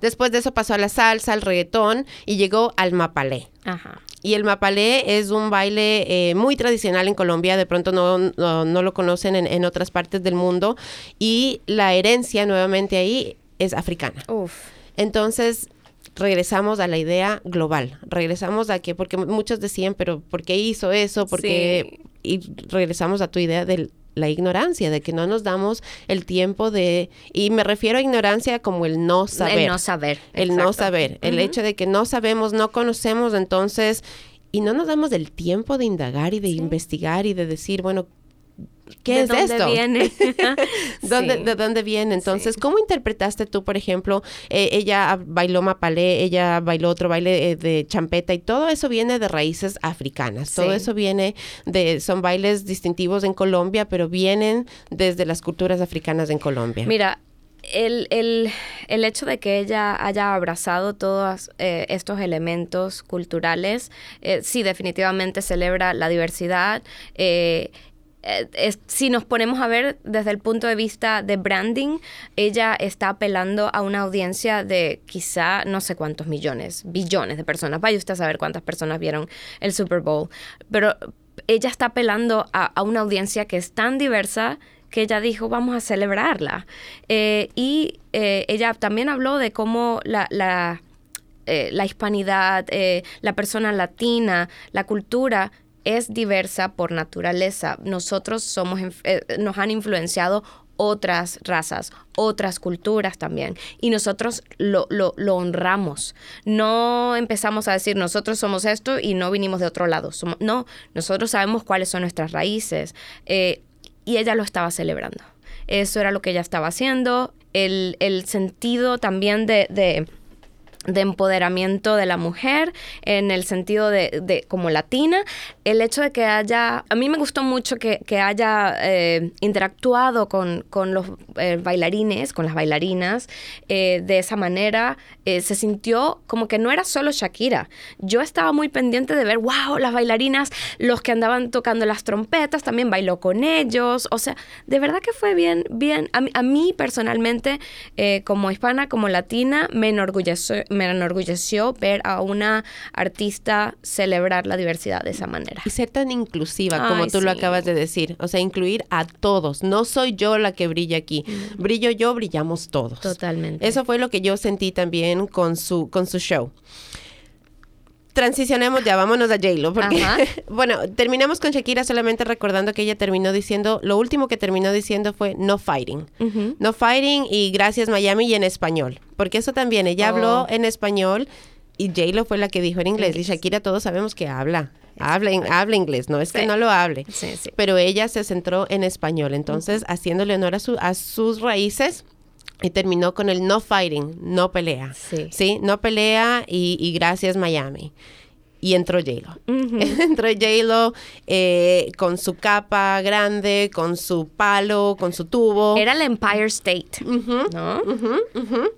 Después de eso pasó a la salsa, al reggaetón y llegó al mapalé. Ajá. Y el mapalé es un baile eh, muy tradicional en Colombia, de pronto no, no, no lo conocen en, en otras partes del mundo. Y la herencia nuevamente ahí es africana. Uf. Entonces, regresamos a la idea global. Regresamos a que, porque muchos decían, pero ¿por qué hizo eso? Porque, y regresamos a tu idea de la ignorancia, de que no nos damos el tiempo de, y me refiero a ignorancia como el no saber. El no saber. El no saber, el hecho de que no sabemos, no conocemos, entonces, y no nos damos el tiempo de indagar y de investigar y de decir, bueno, ¿qué ¿De es dónde esto? viene? ¿Dónde, Sí. ¿De dónde viene? Entonces, Sí. ¿cómo interpretaste tú, por ejemplo, eh, ella bailó mapalé, ella bailó otro baile eh, de champeta y todo eso viene de raíces africanas, todo eso viene de, son bailes distintivos en Colombia, pero vienen desde las culturas africanas en Colombia. Mira, el, el, el hecho de que ella haya abrazado todos eh, estos elementos culturales, eh, sí, definitivamente celebra la diversidad. eh, eh, si nos ponemos a ver desde el punto de vista de branding, ella está apelando a una audiencia de quizá no sé cuántos millones, billones de personas. Vaya usted a saber cuántas personas vieron el Super Bowl. Pero ella está apelando a, una audiencia que es tan diversa que ella dijo, vamos a celebrarla. Eh, y eh, ella también habló de cómo la, la, eh, la hispanidad, la persona latina, la cultura es diversa por naturaleza. Nosotros somos, eh, nos han influenciado otras razas, otras culturas también. Y nosotros lo, lo, lo honramos. No empezamos a decir nosotros somos esto y no vinimos de otro lado. No, nosotros sabemos cuáles son nuestras raíces. Eh, y ella lo estaba celebrando. Eso era lo que ella estaba haciendo. El, el sentido también de, de empoderamiento de la mujer, en el sentido de, de como latina, el hecho de que haya, a mí me gustó mucho que, que haya eh, interactuado con, con los eh, bailarines, con las bailarinas, eh, de esa manera, eh, se sintió como que no era solo Shakira. Yo estaba muy pendiente de ver, wow, las bailarinas, los que andaban tocando las trompetas, también bailó con ellos, o sea, de verdad que fue bien, bien, a a mí personalmente, eh, como hispana, como latina, me enorgulleció, me enorgulleció ver a una artista celebrar la diversidad de esa manera. Y ser tan inclusiva como Ay, tú lo acabas de decir. O sea, incluir a todos. No soy yo la que brilla aquí. Brillo yo, brillamos todos. Totalmente. Eso fue lo que yo sentí también con su, con su show. Transicionemos ya, vámonos a J-Lo, porque, Ajá. bueno, terminamos con Shakira solamente recordando que ella terminó diciendo, lo último que terminó diciendo fue no fighting. No fighting y gracias Miami y en español. Porque eso también, ella Oh. habló en español y J-Lo fue la que dijo en inglés. Y Shakira todos sabemos que habla. Habla, habla inglés, no es que no lo hable. Sí, sí. Pero ella se centró en español. Entonces, haciéndole honor a, su- a sus raíces. Y terminó con el no fighting, no pelea. Sí. no pelea y, y gracias Miami. Y entró J-Lo. Entró J-Lo eh, con su capa grande, con su palo, con su tubo. Era el Empire State. ¿no?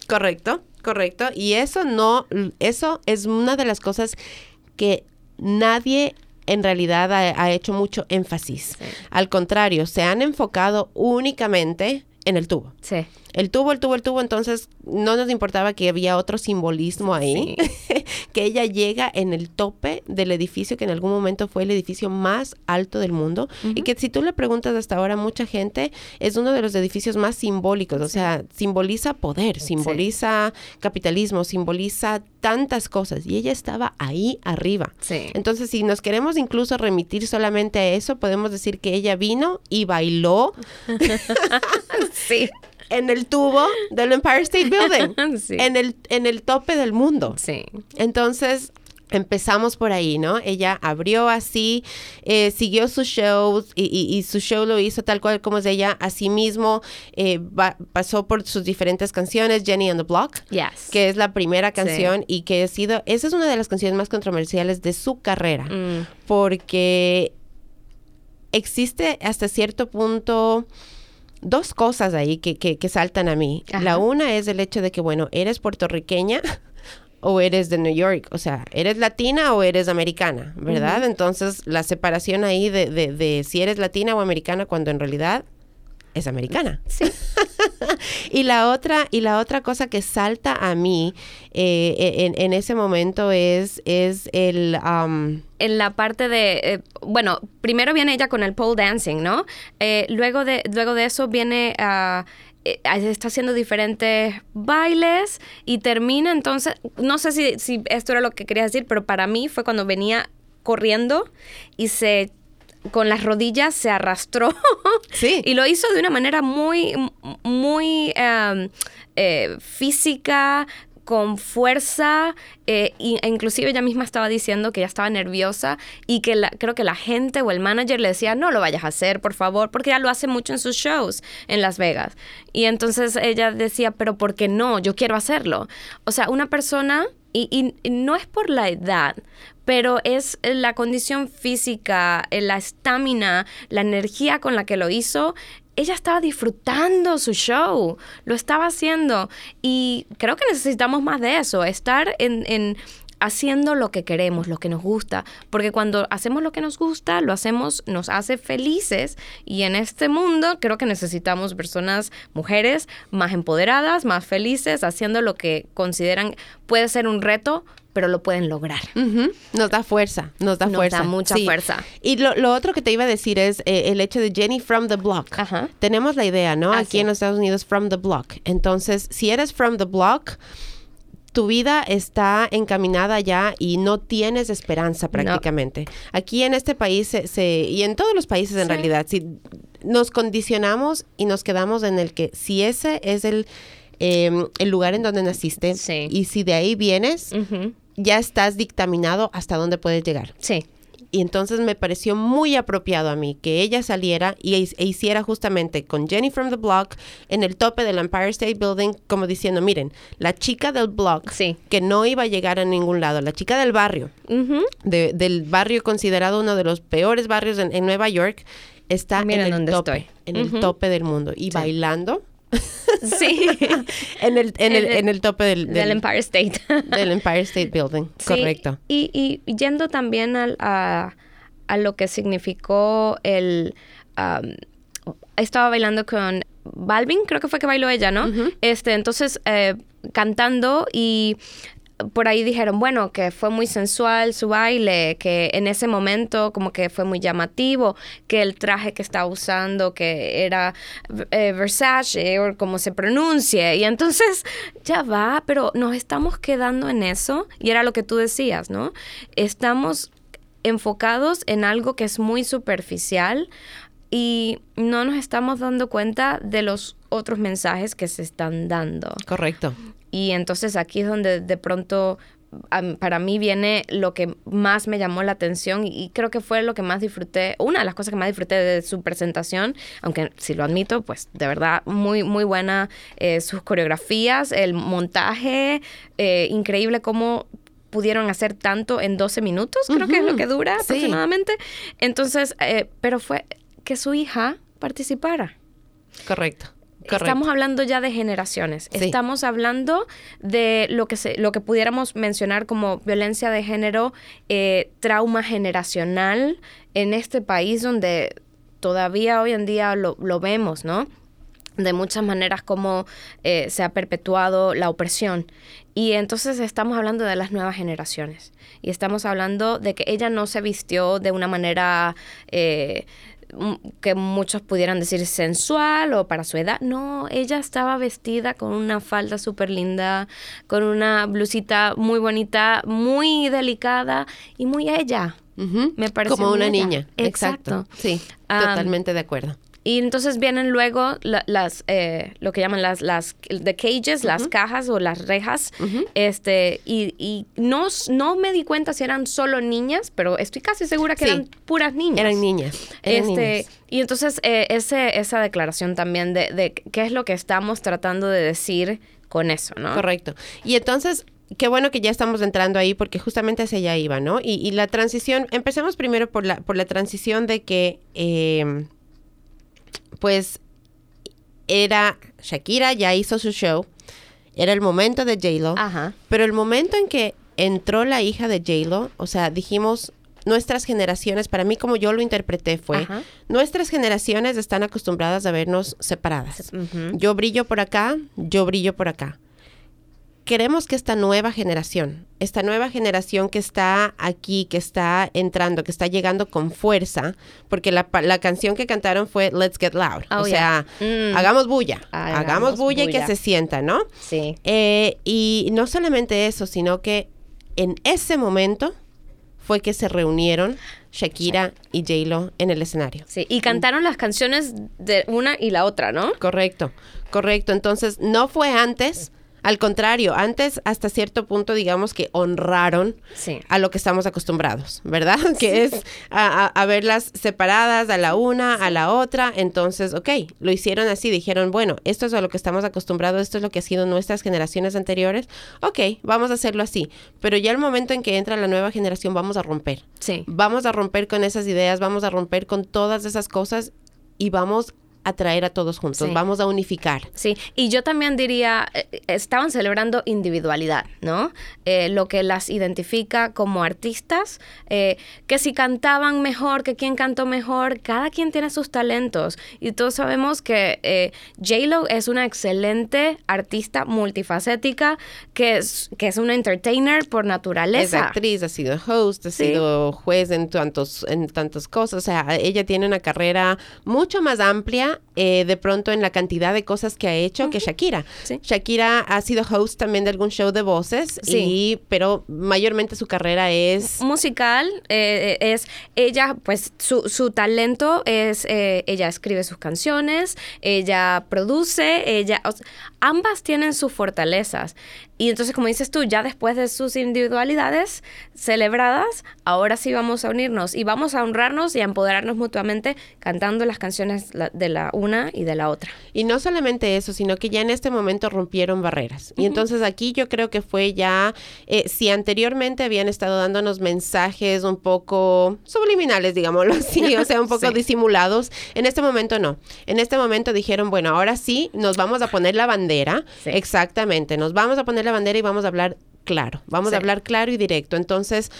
Correcto, correcto. Y eso no, eso es una de las cosas que nadie en realidad ha, ha hecho mucho énfasis. Sí. Al contrario, se han enfocado únicamente en el tubo. Sí. El tubo, el tubo, el tubo, entonces no nos importaba que había otro simbolismo ahí, que ella llega en el tope del edificio que en algún momento fue el edificio más alto del mundo y que si tú le preguntas hasta ahora a mucha gente, es uno de los edificios más simbólicos, o sea, simboliza poder, simboliza capitalismo, simboliza tantas cosas y ella estaba ahí arriba. Sí. Entonces, si nos queremos incluso remitir solamente a eso, podemos decir que ella vino y bailó Sí. En el tubo del Empire State Building, Sí. en, el, en el tope del mundo. Sí. Entonces, empezamos por ahí, ¿no? Ella abrió así, eh, siguió sus shows y, y- y su show lo hizo tal cual como es ella. Asimismo, eh, va- pasó por sus diferentes canciones, Jenny on the Block. Yes. que es la primera canción y que ha sido, esa es una de las canciones más controversiales de su carrera, Mm. porque existe hasta cierto punto dos cosas ahí que, que, que saltan a mí. Ajá. La una es el hecho de que, bueno, eres puertorriqueña o eres de New York, o sea, eres latina o eres americana, ¿verdad? Entonces, la separación ahí de, de, de si eres latina o americana cuando en realidad es americana. Sí. Y la otra, y la otra cosa que salta a mí eh, en, en ese momento es, es el um, en la parte de, eh, bueno, primero viene ella con el pole dancing, ¿no? Eh, luego, de, luego de eso viene a... eh, está haciendo diferentes bailes y termina entonces, no sé si, si esto era lo que quería decir, pero para mí fue cuando venía corriendo y se con las rodillas se arrastró Sí. y lo hizo de una manera muy muy em, eh, física con fuerza eh, e inclusive ella misma estaba diciendo que ella estaba nerviosa y que la- creo que la gente o el manager le decía no lo vayas a hacer por favor porque ella lo hace mucho en sus shows en Las Vegas y entonces ella decía pero ¿por qué no? yo quiero hacerlo o sea una persona y, y- no es por la edad, pero es la condición física, eh, la estamina, la energía con la que lo hizo. Ella estaba disfrutando su show, lo estaba haciendo y creo que necesitamos más de eso, estar en, en haciendo lo que queremos, lo que nos gusta, porque cuando hacemos lo que nos gusta, lo hacemos, nos hace felices y en este mundo creo que necesitamos personas, mujeres más empoderadas, más felices, haciendo lo que consideran puede ser un reto, pero lo pueden lograr. Nos da fuerza, nos da Nos fuerza. da mucha fuerza. Y lo, lo otro que te iba a decir es eh, el hecho de Jenny from the block. Ajá. Tenemos la idea, ¿no? Ah, Aquí en los Estados Unidos, from the block. Entonces, si eres from the block, tu vida está encaminada ya y no tienes esperanza prácticamente. Aquí en este país se, se- y en todos los países en Sí. realidad, si nos condicionamos y nos quedamos en el que si ese es el, eh, el lugar en donde naciste Sí. y si de ahí vienes, ya estás dictaminado hasta dónde puedes llegar. Sí. Y entonces me pareció muy apropiado a mí que ella saliera y e- e hiciera justamente con Jenny from the Block en el tope del Empire State Building, como diciendo, miren, la chica del block Sí. que no iba a llegar a ningún lado, la chica del barrio, de- del barrio considerado uno de los peores barrios en, en Nueva York, está Miren en el tope, estoy. en el tope del mundo y bailando Sí. en el, en el, En el- tope del, Del del, Empire State. del Empire State Building. Sí, Correcto. Y, y yendo también al- a, a lo que significó el... um, estaba bailando con Balvin, creo que fue que bailó ella, ¿no? Este, entonces, eh, cantando y por ahí dijeron, bueno, que fue muy sensual su baile, que en ese momento como que fue muy llamativo, que el traje que estaba usando, que era eh, Versace o como se pronuncie. Y entonces ya va, pero nos estamos quedando en eso. Y era lo que tú decías, ¿no? Estamos enfocados en algo que es muy superficial y no nos estamos dando cuenta de los otros mensajes que se están dando. Correcto. Y entonces aquí es donde de pronto para mí viene lo que más me llamó la atención y creo que fue lo que más disfruté, una de las cosas que más disfruté de su presentación, aunque si lo admito, pues de verdad muy, muy buena eh, sus coreografías, el montaje, eh, increíble cómo pudieron hacer tanto en 12 minutos, creo que es lo que dura aproximadamente. Entonces, eh, pero fue que su hija participara. Correcto. Estamos hablando ya de generaciones. Estamos hablando de lo que se, lo que pudiéramos mencionar como violencia de género, eh, trauma generacional en este país donde todavía hoy en día lo, vemos, ¿no? de muchas maneras como eh, se ha perpetuado la opresión. Y entonces estamos hablando de las nuevas generaciones. Y estamos hablando de que ella no se vistió de una manera eh, que muchos pudieran decir sensual o para su edad. No, ella estaba vestida con una falda súper linda, con una blusita muy bonita, muy delicada y muy ella. Me parece. Como una niña. Exacto. Sí, totalmente de acuerdo. Y entonces vienen luego las, eh, lo que llaman las, las the cages, las cajas o las rejas. Este, y, y no, no me di cuenta si eran solo niñas, pero estoy casi segura que eran puras niñas. Eran niñas. este, Y entonces eh, ese, esa declaración también de, de qué es lo que estamos tratando de decir con eso, ¿no? Correcto. Y entonces, qué bueno que ya estamos entrando ahí porque justamente hacia allá iba, ¿no? Y, y la transición, empecemos primero por la, por la transición de que eh, pues era Shakira ya hizo su show, era el momento de J-Lo, pero el momento en que entró la hija de J-Lo, o sea, dijimos, nuestras generaciones, para mí como yo lo interpreté fue, nuestras generaciones están acostumbradas a vernos separadas. Yo brillo por acá, yo brillo por acá queremos que esta nueva generación, esta nueva generación que está aquí, que está entrando, que está llegando con fuerza, porque la, canción que cantaron fue Let's Get Loud. Oh, o sea, mm. hagamos bulla, hagamos, bulla, y que se sienta, ¿no? Sí. Eh, y no solamente eso, sino que en ese momento fue que se reunieron Shakira y J-Lo en el escenario. Sí, y cantaron las canciones de una y la otra, ¿no? Correcto, correcto. Entonces, no fue antes al contrario, antes hasta cierto punto digamos que honraron a lo que estamos acostumbrados, ¿verdad? Que es a, verlas separadas a la una, a la otra. Entonces, ok, lo hicieron así, dijeron, bueno, esto es a lo que estamos acostumbrados, esto es lo que ha sido nuestras generaciones anteriores. Ok, vamos a hacerlo así. Pero ya el momento en que entra la nueva generación vamos a romper. Sí. Vamos a romper con esas ideas, vamos a romper con todas esas cosas y vamos atraer a todos juntos, vamos a unificar. Sí, y yo también diría, eh, estaban celebrando individualidad, ¿no? Eh, lo que las identifica como artistas, eh, que si cantaban mejor, que quién cantó mejor, cada quien tiene sus talentos. Y todos sabemos que J-Lo es una excelente artista multifacética, que es, que es una entertainer por naturaleza. Es actriz, ha sido host, ha sido juez en tantos, en tantas cosas, o sea, ella tiene una carrera mucho más amplia that eh, de pronto en la cantidad de cosas que ha hecho que Shakira. Shakira ha sido host también de algún show de voces, sí. pero mayormente su carrera es... Musical, eh, eh, es ella, pues su, su talento es, ella escribe sus canciones, ella produce, ella... ambas tienen sus fortalezas. Y entonces, como dices tú, ya después de sus individualidades celebradas, ahora sí vamos a unirnos y vamos a honrarnos y a empoderarnos mutuamente cantando las canciones de la una y de la otra. Y no solamente eso, sino que ya en este momento rompieron barreras. Y entonces aquí yo creo que fue ya, eh, si anteriormente habían estado dándonos mensajes un poco subliminales, digámoslo así, o sea, un poco disimulados, en este momento no. En este momento dijeron, bueno, ahora sí, nos vamos a poner la bandera. Exactamente, nos vamos a poner la bandera y vamos a hablar claro. Vamos a hablar claro y directo. Entonces,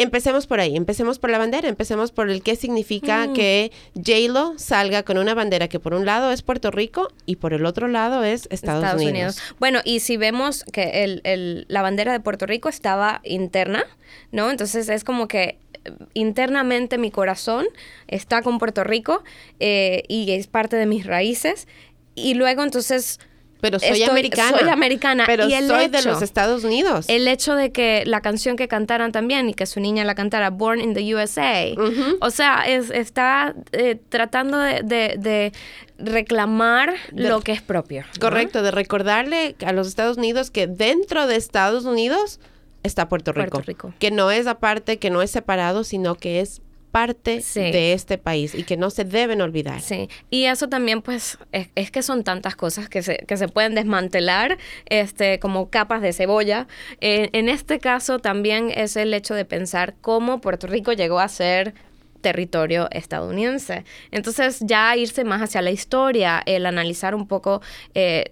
Empecemos por ahí, empecemos por la bandera, empecemos por el qué significa Mm. que J-Lo salga con una bandera que por un lado es Puerto Rico y por el otro lado es Estados, Unidos. Bueno, y si vemos que el, el- la bandera de Puerto Rico estaba interna, ¿no? Entonces es como que eh, internamente mi corazón está con Puerto Rico eh, y es parte de mis raíces. Y luego entonces Pero soy Estoy- americana. soy americana. Pero Y el soy de hecho- los Estados Unidos. el hecho de que la canción que cantaran también y que su niña la cantara Born in the USA, o sea, es, está eh, tratando de, de- de reclamar De- lo que es propio. ¿no? Correcto, de recordarle a los Estados Unidos que dentro de Estados Unidos está Puerto Rico. Puerto Rico. Que no es aparte, que no es separado, sino que es parte Sí. de este país y que no se deben olvidar. Sí, y eso también pues es, es que son tantas cosas que se, que se pueden desmantelar este, como capas de cebolla. Eh, en este caso también es el hecho de pensar cómo Puerto Rico llegó a ser territorio estadounidense. Entonces ya irse más hacia la historia, el analizar un poco eh,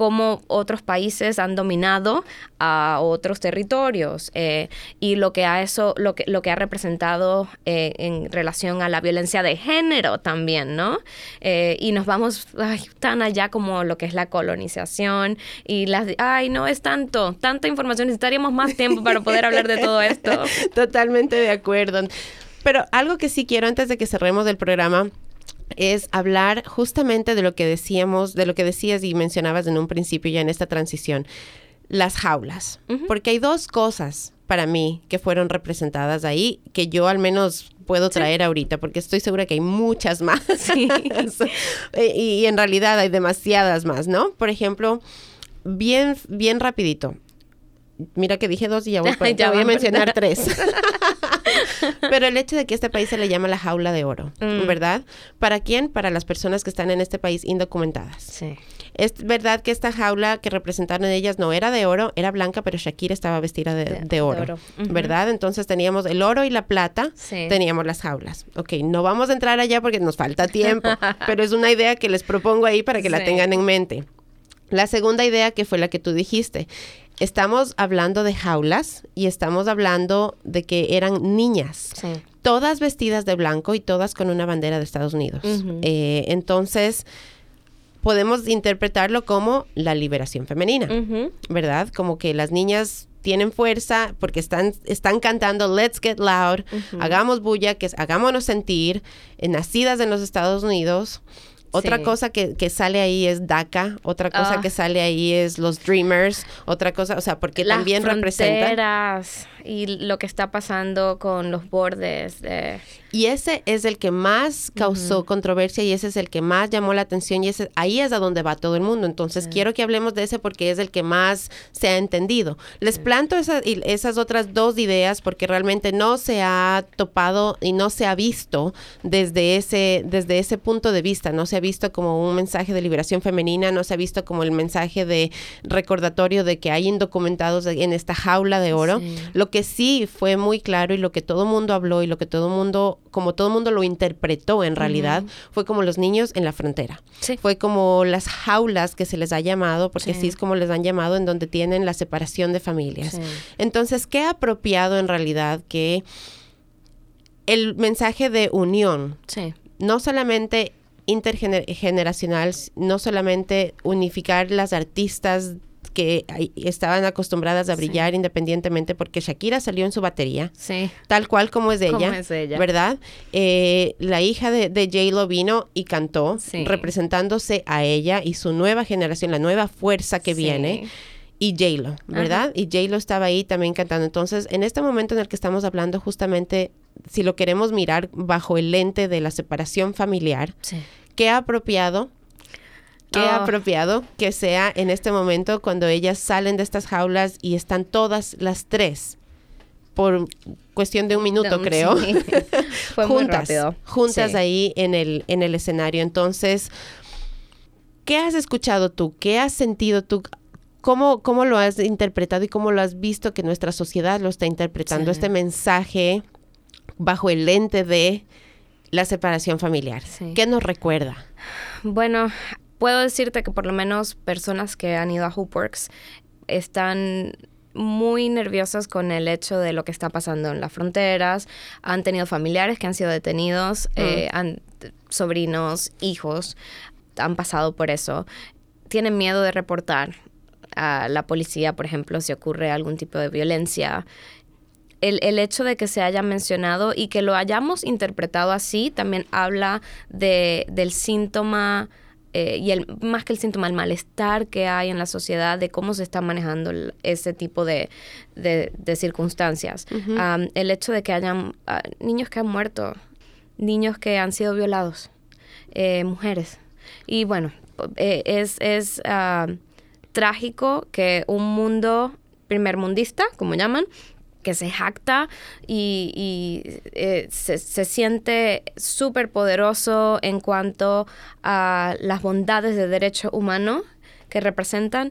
cómo otros países han dominado a otros territorios eh, y lo que ha eso lo que lo que ha representado eh, en relación a la violencia de género también no Eh, y nos vamos tan allá como lo que es la colonización y las ay no es tanto tanta información necesitaríamos más tiempo para poder hablar de todo esto Totalmente de acuerdo. Pero algo que sí quiero antes de que cerremos el programa es hablar justamente de lo que decíamos, de lo que decías y mencionabas en un principio ya en esta transición, las jaulas. Porque hay dos cosas para mí que fueron representadas ahí que yo al menos puedo traer ahorita, porque estoy segura que hay muchas más. Eh, y, y en realidad hay demasiadas más, ¿no? Por ejemplo, bien, bien rapidito. Mira que dije dos y ya voy, Ya ya voy a mencionar tres. Pero el hecho de que este país se le llama la jaula de oro, Mm. ¿verdad? ¿Para quién? Para las personas que están en este país indocumentadas. sí Es verdad que esta jaula que representaron ellas no era de oro, era blanca, pero Shakira estaba vestida de, De- de de oro, oro. ¿verdad? Entonces teníamos el oro y la plata, Sí. teníamos las jaulas. Ok, no vamos a entrar allá porque nos falta tiempo, pero es una idea que les propongo ahí para que la tengan en mente. La segunda idea que fue la que tú dijiste. Estamos hablando de jaulas y estamos hablando de que eran niñas sí todas vestidas de blanco y todas con una bandera de Estados Unidos. Eh, entonces, podemos interpretarlo como la liberación femenina. ¿verdad? Como que las niñas tienen fuerza porque están, están cantando Let's Get Loud, hagamos bulla, que es- hagámonos sentir, eh, nacidas en los Estados Unidos. Otra Sí. cosa que, que sale ahí es DACA, otra cosa Ah. que sale ahí es los Dreamers, otra cosa, o sea, porque las también representa... fronteras y lo que está pasando con los bordes de Y ese es el que más causó controversia y ese es el que más llamó la atención y ese, ahí es a donde va todo el mundo. Entonces quiero que hablemos de ese porque es el que más se ha entendido. Les planto esa- esas otras dos ideas porque realmente no se ha topado y no se ha visto desde ese, desde ese punto de vista. No se ha visto como un mensaje de liberación femenina, no se ha visto como el mensaje de recordatorio de que hay indocumentados en esta jaula de oro. Sí. Lo que sí fue muy claro y lo que todo mundo habló y lo que todo mundo, como todo mundo lo interpretó en realidad, fue como los niños en la frontera. Sí. Fue como las jaulas que se les ha llamado, porque Sí. sí es como les han llamado, en donde tienen la separación de familias. Sí. Entonces, qué apropiado en realidad que el mensaje de unión, sí no solamente intergeneracional, no solamente unificar las artistas que estaban acostumbradas a Sí. brillar independientemente porque Shakira salió en su batería, sí tal cual como es de ella, es ella. ¿verdad? Eh, la hija de, de J-Lo vino y cantó, Sí. representándose a ella y su nueva generación, la nueva fuerza que viene. Y J-Lo, ¿verdad? Y J-Lo estaba ahí también cantando. Entonces, en este momento en el que estamos hablando, justamente, si lo queremos mirar bajo el lente de la separación familiar, sí qué apropiado, qué Oh. apropiado que sea en este momento cuando ellas salen de estas jaulas y están todas las tres por cuestión de un minuto, creo. sí. Fue muy juntas, rápido. juntas Sí. ahí en el, en el escenario. Entonces, ¿qué has escuchado tú? ¿Qué has sentido tú? ¿Cómo, ¿Cómo lo has interpretado y cómo lo has visto que nuestra sociedad lo está interpretando? Sí. Este mensaje bajo el lente de la separación familiar. ¿Qué nos recuerda? Bueno, puedo decirte que por lo menos personas que han ido a Hoopworks están muy nerviosas con el hecho de lo que está pasando en las fronteras. Han tenido familiares que han sido detenidos, eh, han, sobrinos, hijos, han pasado por eso. Tienen miedo de reportar a la policía, por ejemplo, si ocurre algún tipo de violencia. El, el, hecho de que se haya mencionado y que lo hayamos interpretado así también habla de, del síntoma eh, y el, más que el síntoma, el malestar que hay en la sociedad de cómo se está manejando ese tipo de, de, circunstancias. el hecho de que hayan ah, niños que han muerto, niños que han sido violados, eh, mujeres. Y bueno, eh, es, es ah, trágico que un mundo primermundista, como llaman, que se jacta y, eh, se, siente súper poderoso en cuanto a las bondades de derecho humano que representan,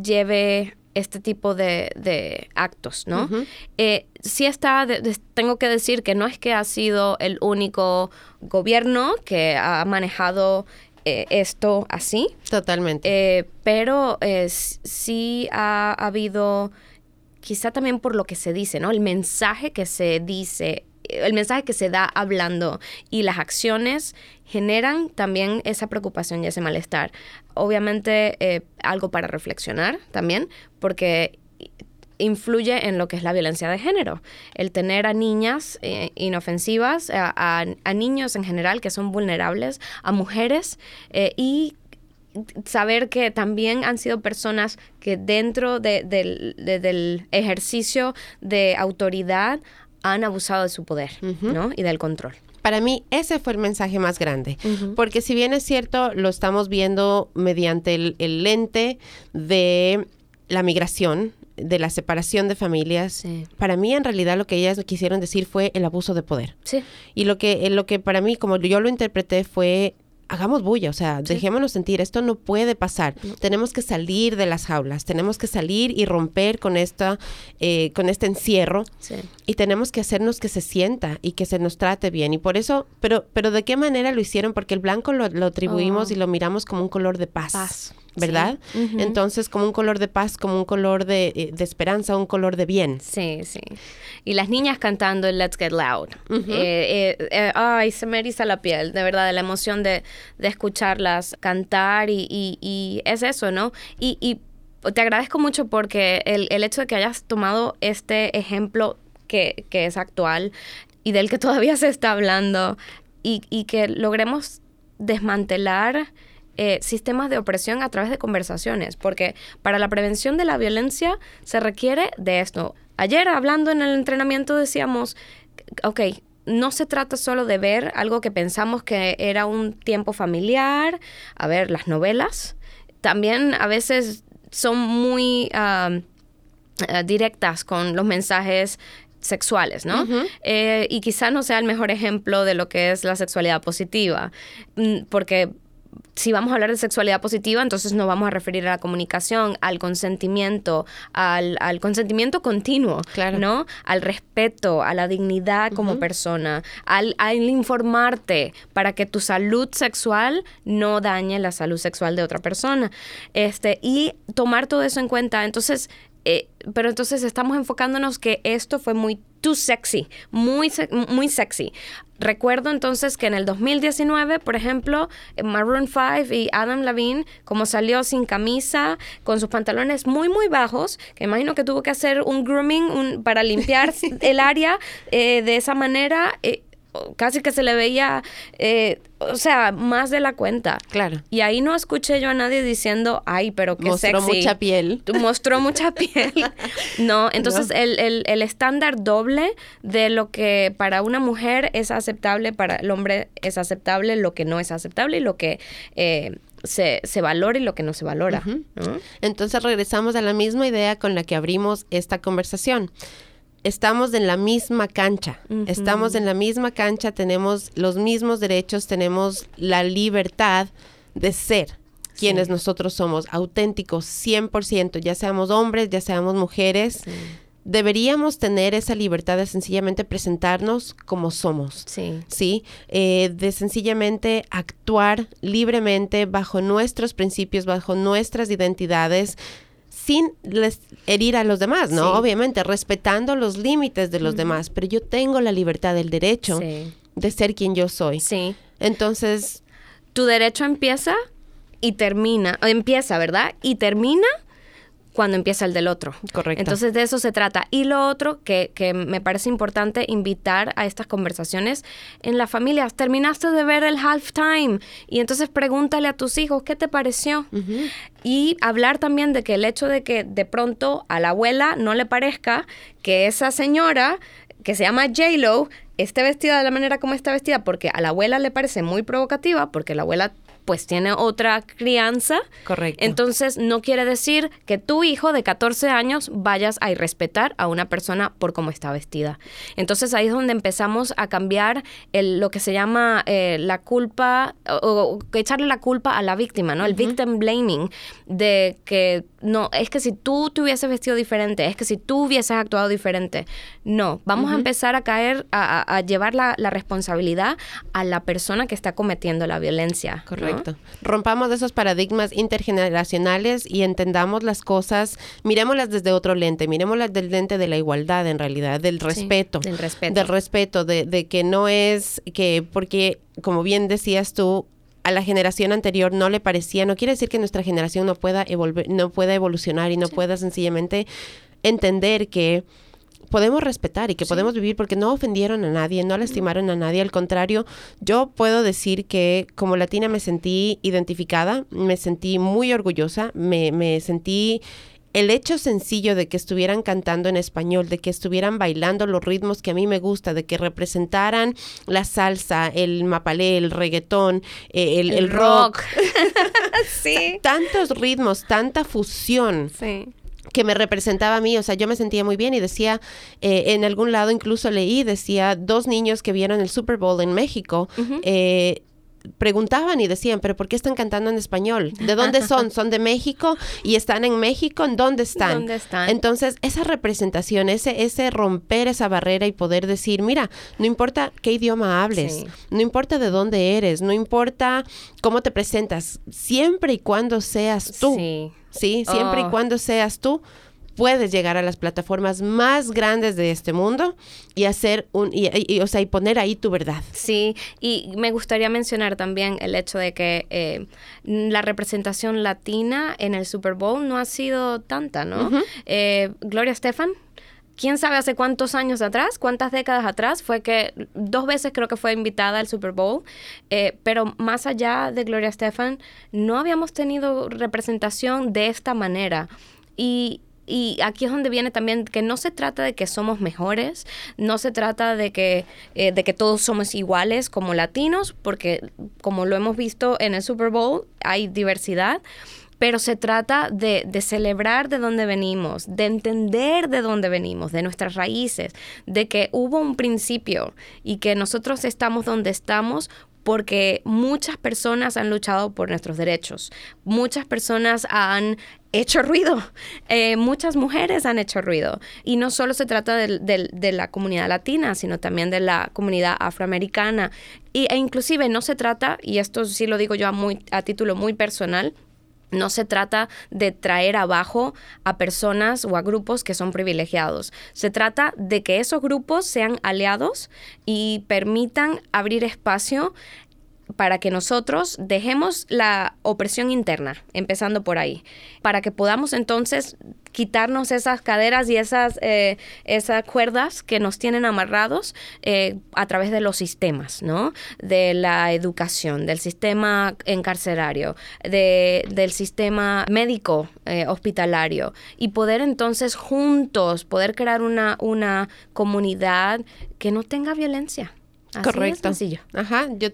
lleve este tipo de, actos, ¿no? Eh, sí está, tengo que decir que no es que ha sido el único gobierno que ha manejado eh, esto así. Totalmente. pero sí ha habido quizá también por lo que se dice, ¿no? El mensaje que se dice, el mensaje que se da hablando y las acciones generan también esa preocupación y ese malestar. Obviamente eh, algo para reflexionar también, porque influye en lo que es la violencia de género. El tener a niñas eh, inofensivas, a, niños en general que son vulnerables, a mujeres eh, y saber que también han sido personas que dentro del ejercicio de autoridad han abusado de su poder, ¿no? Y del control. Para mí ese fue el mensaje más grande, porque si bien es cierto, lo estamos viendo mediante el, lente de la migración, de la separación de familias. Para mí, en realidad, lo que ellas quisieron decir fue el abuso de poder. Sí. Y lo que, lo que para mí, como yo lo interpreté, fue hagamos bulla, o sea, dejémonos sentir, esto no puede pasar. Tenemos que salir de las jaulas, tenemos que salir y romper con esta, eh, con este encierro y tenemos que hacernos que se sienta y que se nos trate bien. Y por eso, pero, pero ¿de qué manera lo hicieron? Porque el blanco lo, atribuimos oh. y lo miramos como un color de paz. ¿Verdad? Entonces, como un color de paz, como un color de, eh, de, esperanza, un color de bien. Sí, sí. Y las niñas cantando Let's Get Loud. Eh, eh, ay, se me eriza la piel, de verdad, de la emoción de, de escucharlas cantar y, y, es eso, ¿no? Y, y te agradezco mucho porque el, el, hecho de que hayas tomado este ejemplo que, que es actual y del que todavía se está hablando y, y que logremos desmantelar eh, sistemas de opresión a través de conversaciones, porque para la prevención de la violencia se requiere de esto. Ayer hablando en el entrenamiento decíamos, ok, no se trata solo de ver algo que pensamos que era un tiempo familiar, a ver, las novelas, también a veces son muy eh, directas con los mensajes sexuales, ¿no? Eh, y quizá no sea el mejor ejemplo de lo que es la sexualidad positiva, mm, porque si vamos a hablar de sexualidad positiva, entonces nos vamos a referir a la comunicación, al consentimiento, al, consentimiento continuo, ¿no? Al respeto, a la dignidad como persona, al, informarte para que tu salud sexual no dañe la salud sexual de otra persona. Este, y tomar todo eso en cuenta. Entonces, eh, pero entonces estamos enfocándonos que esto fue muy too sexy, muy, muy sexy. Recuerdo entonces que en el 2019, por ejemplo, Maroon 5 y Adam Levine, como salió sin camisa, con sus pantalones muy, muy bajos, que imagino que tuvo que hacer un grooming para limpiar el área eh, de esa manera. Eh, casi que se le veía, eh, o sea, más de la cuenta. Claro. Y ahí no escuché yo a nadie diciendo, ay, pero qué Mostró mucha piel. Mostró mucha piel. no, entonces El, el, estándar doble de lo que para una mujer es aceptable, para el hombre es aceptable, lo que no es aceptable y lo que... Eh, se, se, valora y lo que no se valora. Entonces regresamos a la misma idea con la que abrimos esta conversación estamos en la misma cancha, estamos en la misma cancha, tenemos los mismos derechos, tenemos la libertad de ser quienes nosotros somos, auténticos 100%, ya seamos hombres, ya seamos mujeres. Deberíamos tener esa libertad de sencillamente presentarnos como somos. Sí. ¿sí? Eh, de sencillamente actuar libremente bajo nuestros principios, bajo nuestras identidades, sin herir a los demás, ¿no? Obviamente, respetando los límites de los demás, pero yo tengo la libertad, el derecho de ser quien yo soy. Sí. Entonces... Tu derecho empieza y termina, empieza, ¿verdad? Y termina cuando empieza el del otro. Correcto. Entonces de eso se trata. Y lo otro que, que, me parece importante invitar a estas conversaciones en la familia. Terminaste de ver el halftime y entonces pregúntale a tus hijos qué te pareció. Y hablar también de que el hecho de que de pronto a la abuela no le parezca que esa señora que se llama J-Lo esté vestida de la manera como está vestida porque a la abuela le parece muy provocativa porque la abuela pues tiene otra crianza. Correcto. Entonces no quiere decir que tu hijo de 14 años vayas a irrespetar a una persona por cómo está vestida. Entonces ahí es donde empezamos a cambiar el, lo que se llama eh, la culpa o, echarle la culpa a la víctima, ¿no? El victim blaming de que no, es que si tú te hubieses vestido diferente, es que si tú hubieses actuado diferente. No, vamos a empezar a caer, a, llevar la, responsabilidad a la persona que está cometiendo la violencia. Correcto. Rompamos esos paradigmas intergeneracionales y entendamos las cosas, miremoslas desde otro lente, miremoslas del lente de la igualdad en realidad, del respeto. del respeto. Del respeto, de, de que no es que, porque como bien decías tú, a la generación anterior no le parecía, no quiere decir que nuestra generación no pueda, no pueda evolucionar y no pueda sencillamente entender que podemos respetar y que podemos vivir porque no ofendieron a nadie, no lastimaron a nadie. Al contrario, yo puedo decir que como latina me sentí identificada, me sentí muy orgullosa, me, me sentí el hecho sencillo de que estuvieran cantando en español, de que estuvieran bailando los ritmos que a mí me gusta, de que representaran la salsa, el mapalé, el reggaetón, eh, el, rock. sí. Tantos ritmos, tanta fusión. Sí que me representaba a mí, o sea, yo me sentía muy bien y decía, eh, en algún lado incluso leí, decía, dos niños que vieron el Super Bowl en México, preguntaban y decían, pero ¿por qué están cantando en español? ¿De dónde son? ¿Son de México? ¿Y están en México? ¿En dónde están? ¿Dónde están? Entonces, esa representación, ese, ese romper esa barrera y poder decir, mira, no importa qué idioma hables, no importa de dónde eres, no importa cómo te presentas, siempre y cuando seas tú. Sí. Sí, siempre y oh. cuando seas tú, puedes llegar a las plataformas más grandes de este mundo y hacer un, y, o sea, y poner ahí tu verdad. Sí, y me gustaría mencionar también el hecho de que eh, la representación latina en el Super Bowl no ha sido tanta, ¿no? Eh, Gloria Estefan, quién sabe hace cuántos años atrás, cuántas décadas atrás, fue que dos veces creo que fue invitada al Super Bowl, eh, pero más allá de Gloria Estefan, no habíamos tenido representación de esta manera. Y y aquí es donde viene también que no se trata de que somos mejores, no se trata de que, eh, de que todos somos iguales como latinos, porque como lo hemos visto en el Super Bowl, hay diversidad pero se trata de, de, celebrar de dónde venimos, de entender de dónde venimos, de nuestras raíces, de que hubo un principio y que nosotros estamos donde estamos porque muchas personas han luchado por nuestros derechos, muchas personas han hecho ruido, eh, muchas mujeres han hecho ruido. Y no solo se trata de, la comunidad latina, sino también de la comunidad afroamericana. Y, e inclusive no se trata, y esto sí lo digo yo a, muy, a título muy personal, no se trata de traer abajo a personas o a grupos que son privilegiados. Se trata de que esos grupos sean aliados y permitan abrir espacio para que nosotros dejemos la opresión interna, empezando por ahí, para que podamos entonces quitarnos esas caderas y esas, eh, esas cuerdas que nos tienen amarrados eh, a través de los sistemas, ¿no? De la educación, del sistema encarcerario, del sistema médico eh, hospitalario y poder entonces juntos poder crear una, una comunidad que no tenga violencia. Así Correcto. sencillo. Ajá, yo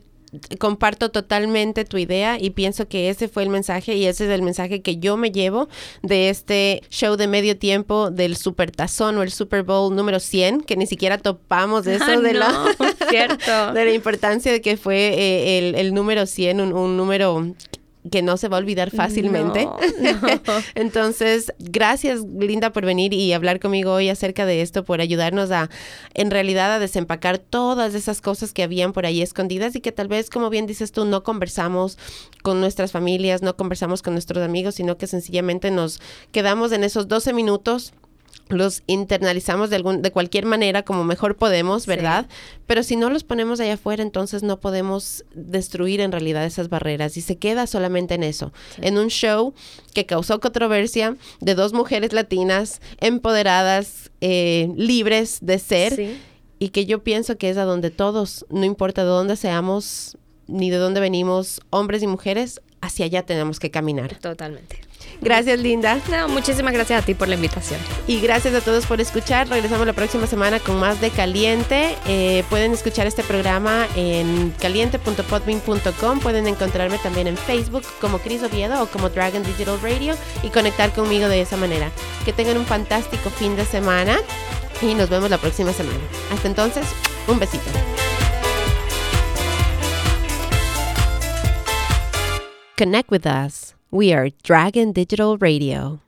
comparto totalmente tu idea y pienso que ese fue el mensaje y ese es el mensaje que yo me llevo de este show de medio tiempo del Super Tazón o el Super Bowl número 100, que ni siquiera topamos de eso ah, de, la, cierto. de la importancia de que fue eh, el, número 100, un, número que no se va a olvidar fácilmente. Entonces, gracias Linda por venir y hablar conmigo hoy acerca de esto, por ayudarnos a, en realidad, a desempacar todas esas cosas que habían por ahí escondidas y que tal vez, como bien dices tú, no conversamos con nuestras familias, no conversamos con nuestros amigos, sino que sencillamente nos quedamos en esos 12 minutos los internalizamos de, algún, de cualquier manera como mejor podemos, ¿verdad? Pero si no los ponemos allá afuera, entonces no podemos destruir en realidad esas barreras y se queda solamente en eso, en un show que causó controversia de dos mujeres latinas empoderadas, eh, libres de ser y que yo pienso que es a donde todos, no importa de dónde seamos ni de dónde venimos, hombres y mujeres, hacia allá tenemos que caminar. Totalmente. Gracias, Linda. No, muchísimas gracias a ti por la invitación. Y gracias a todos por escuchar. Regresamos la próxima semana con más de Caliente. Eh, pueden escuchar este programa en caliente.podbean.com. Pueden encontrarme también en Facebook como Cris Oviedo o como Dragon Digital Radio y conectar conmigo de esa manera. Que tengan un fantástico fin de semana y nos vemos la próxima semana. Hasta entonces, un besito. Connect with us. We are Dragon Digital Radio.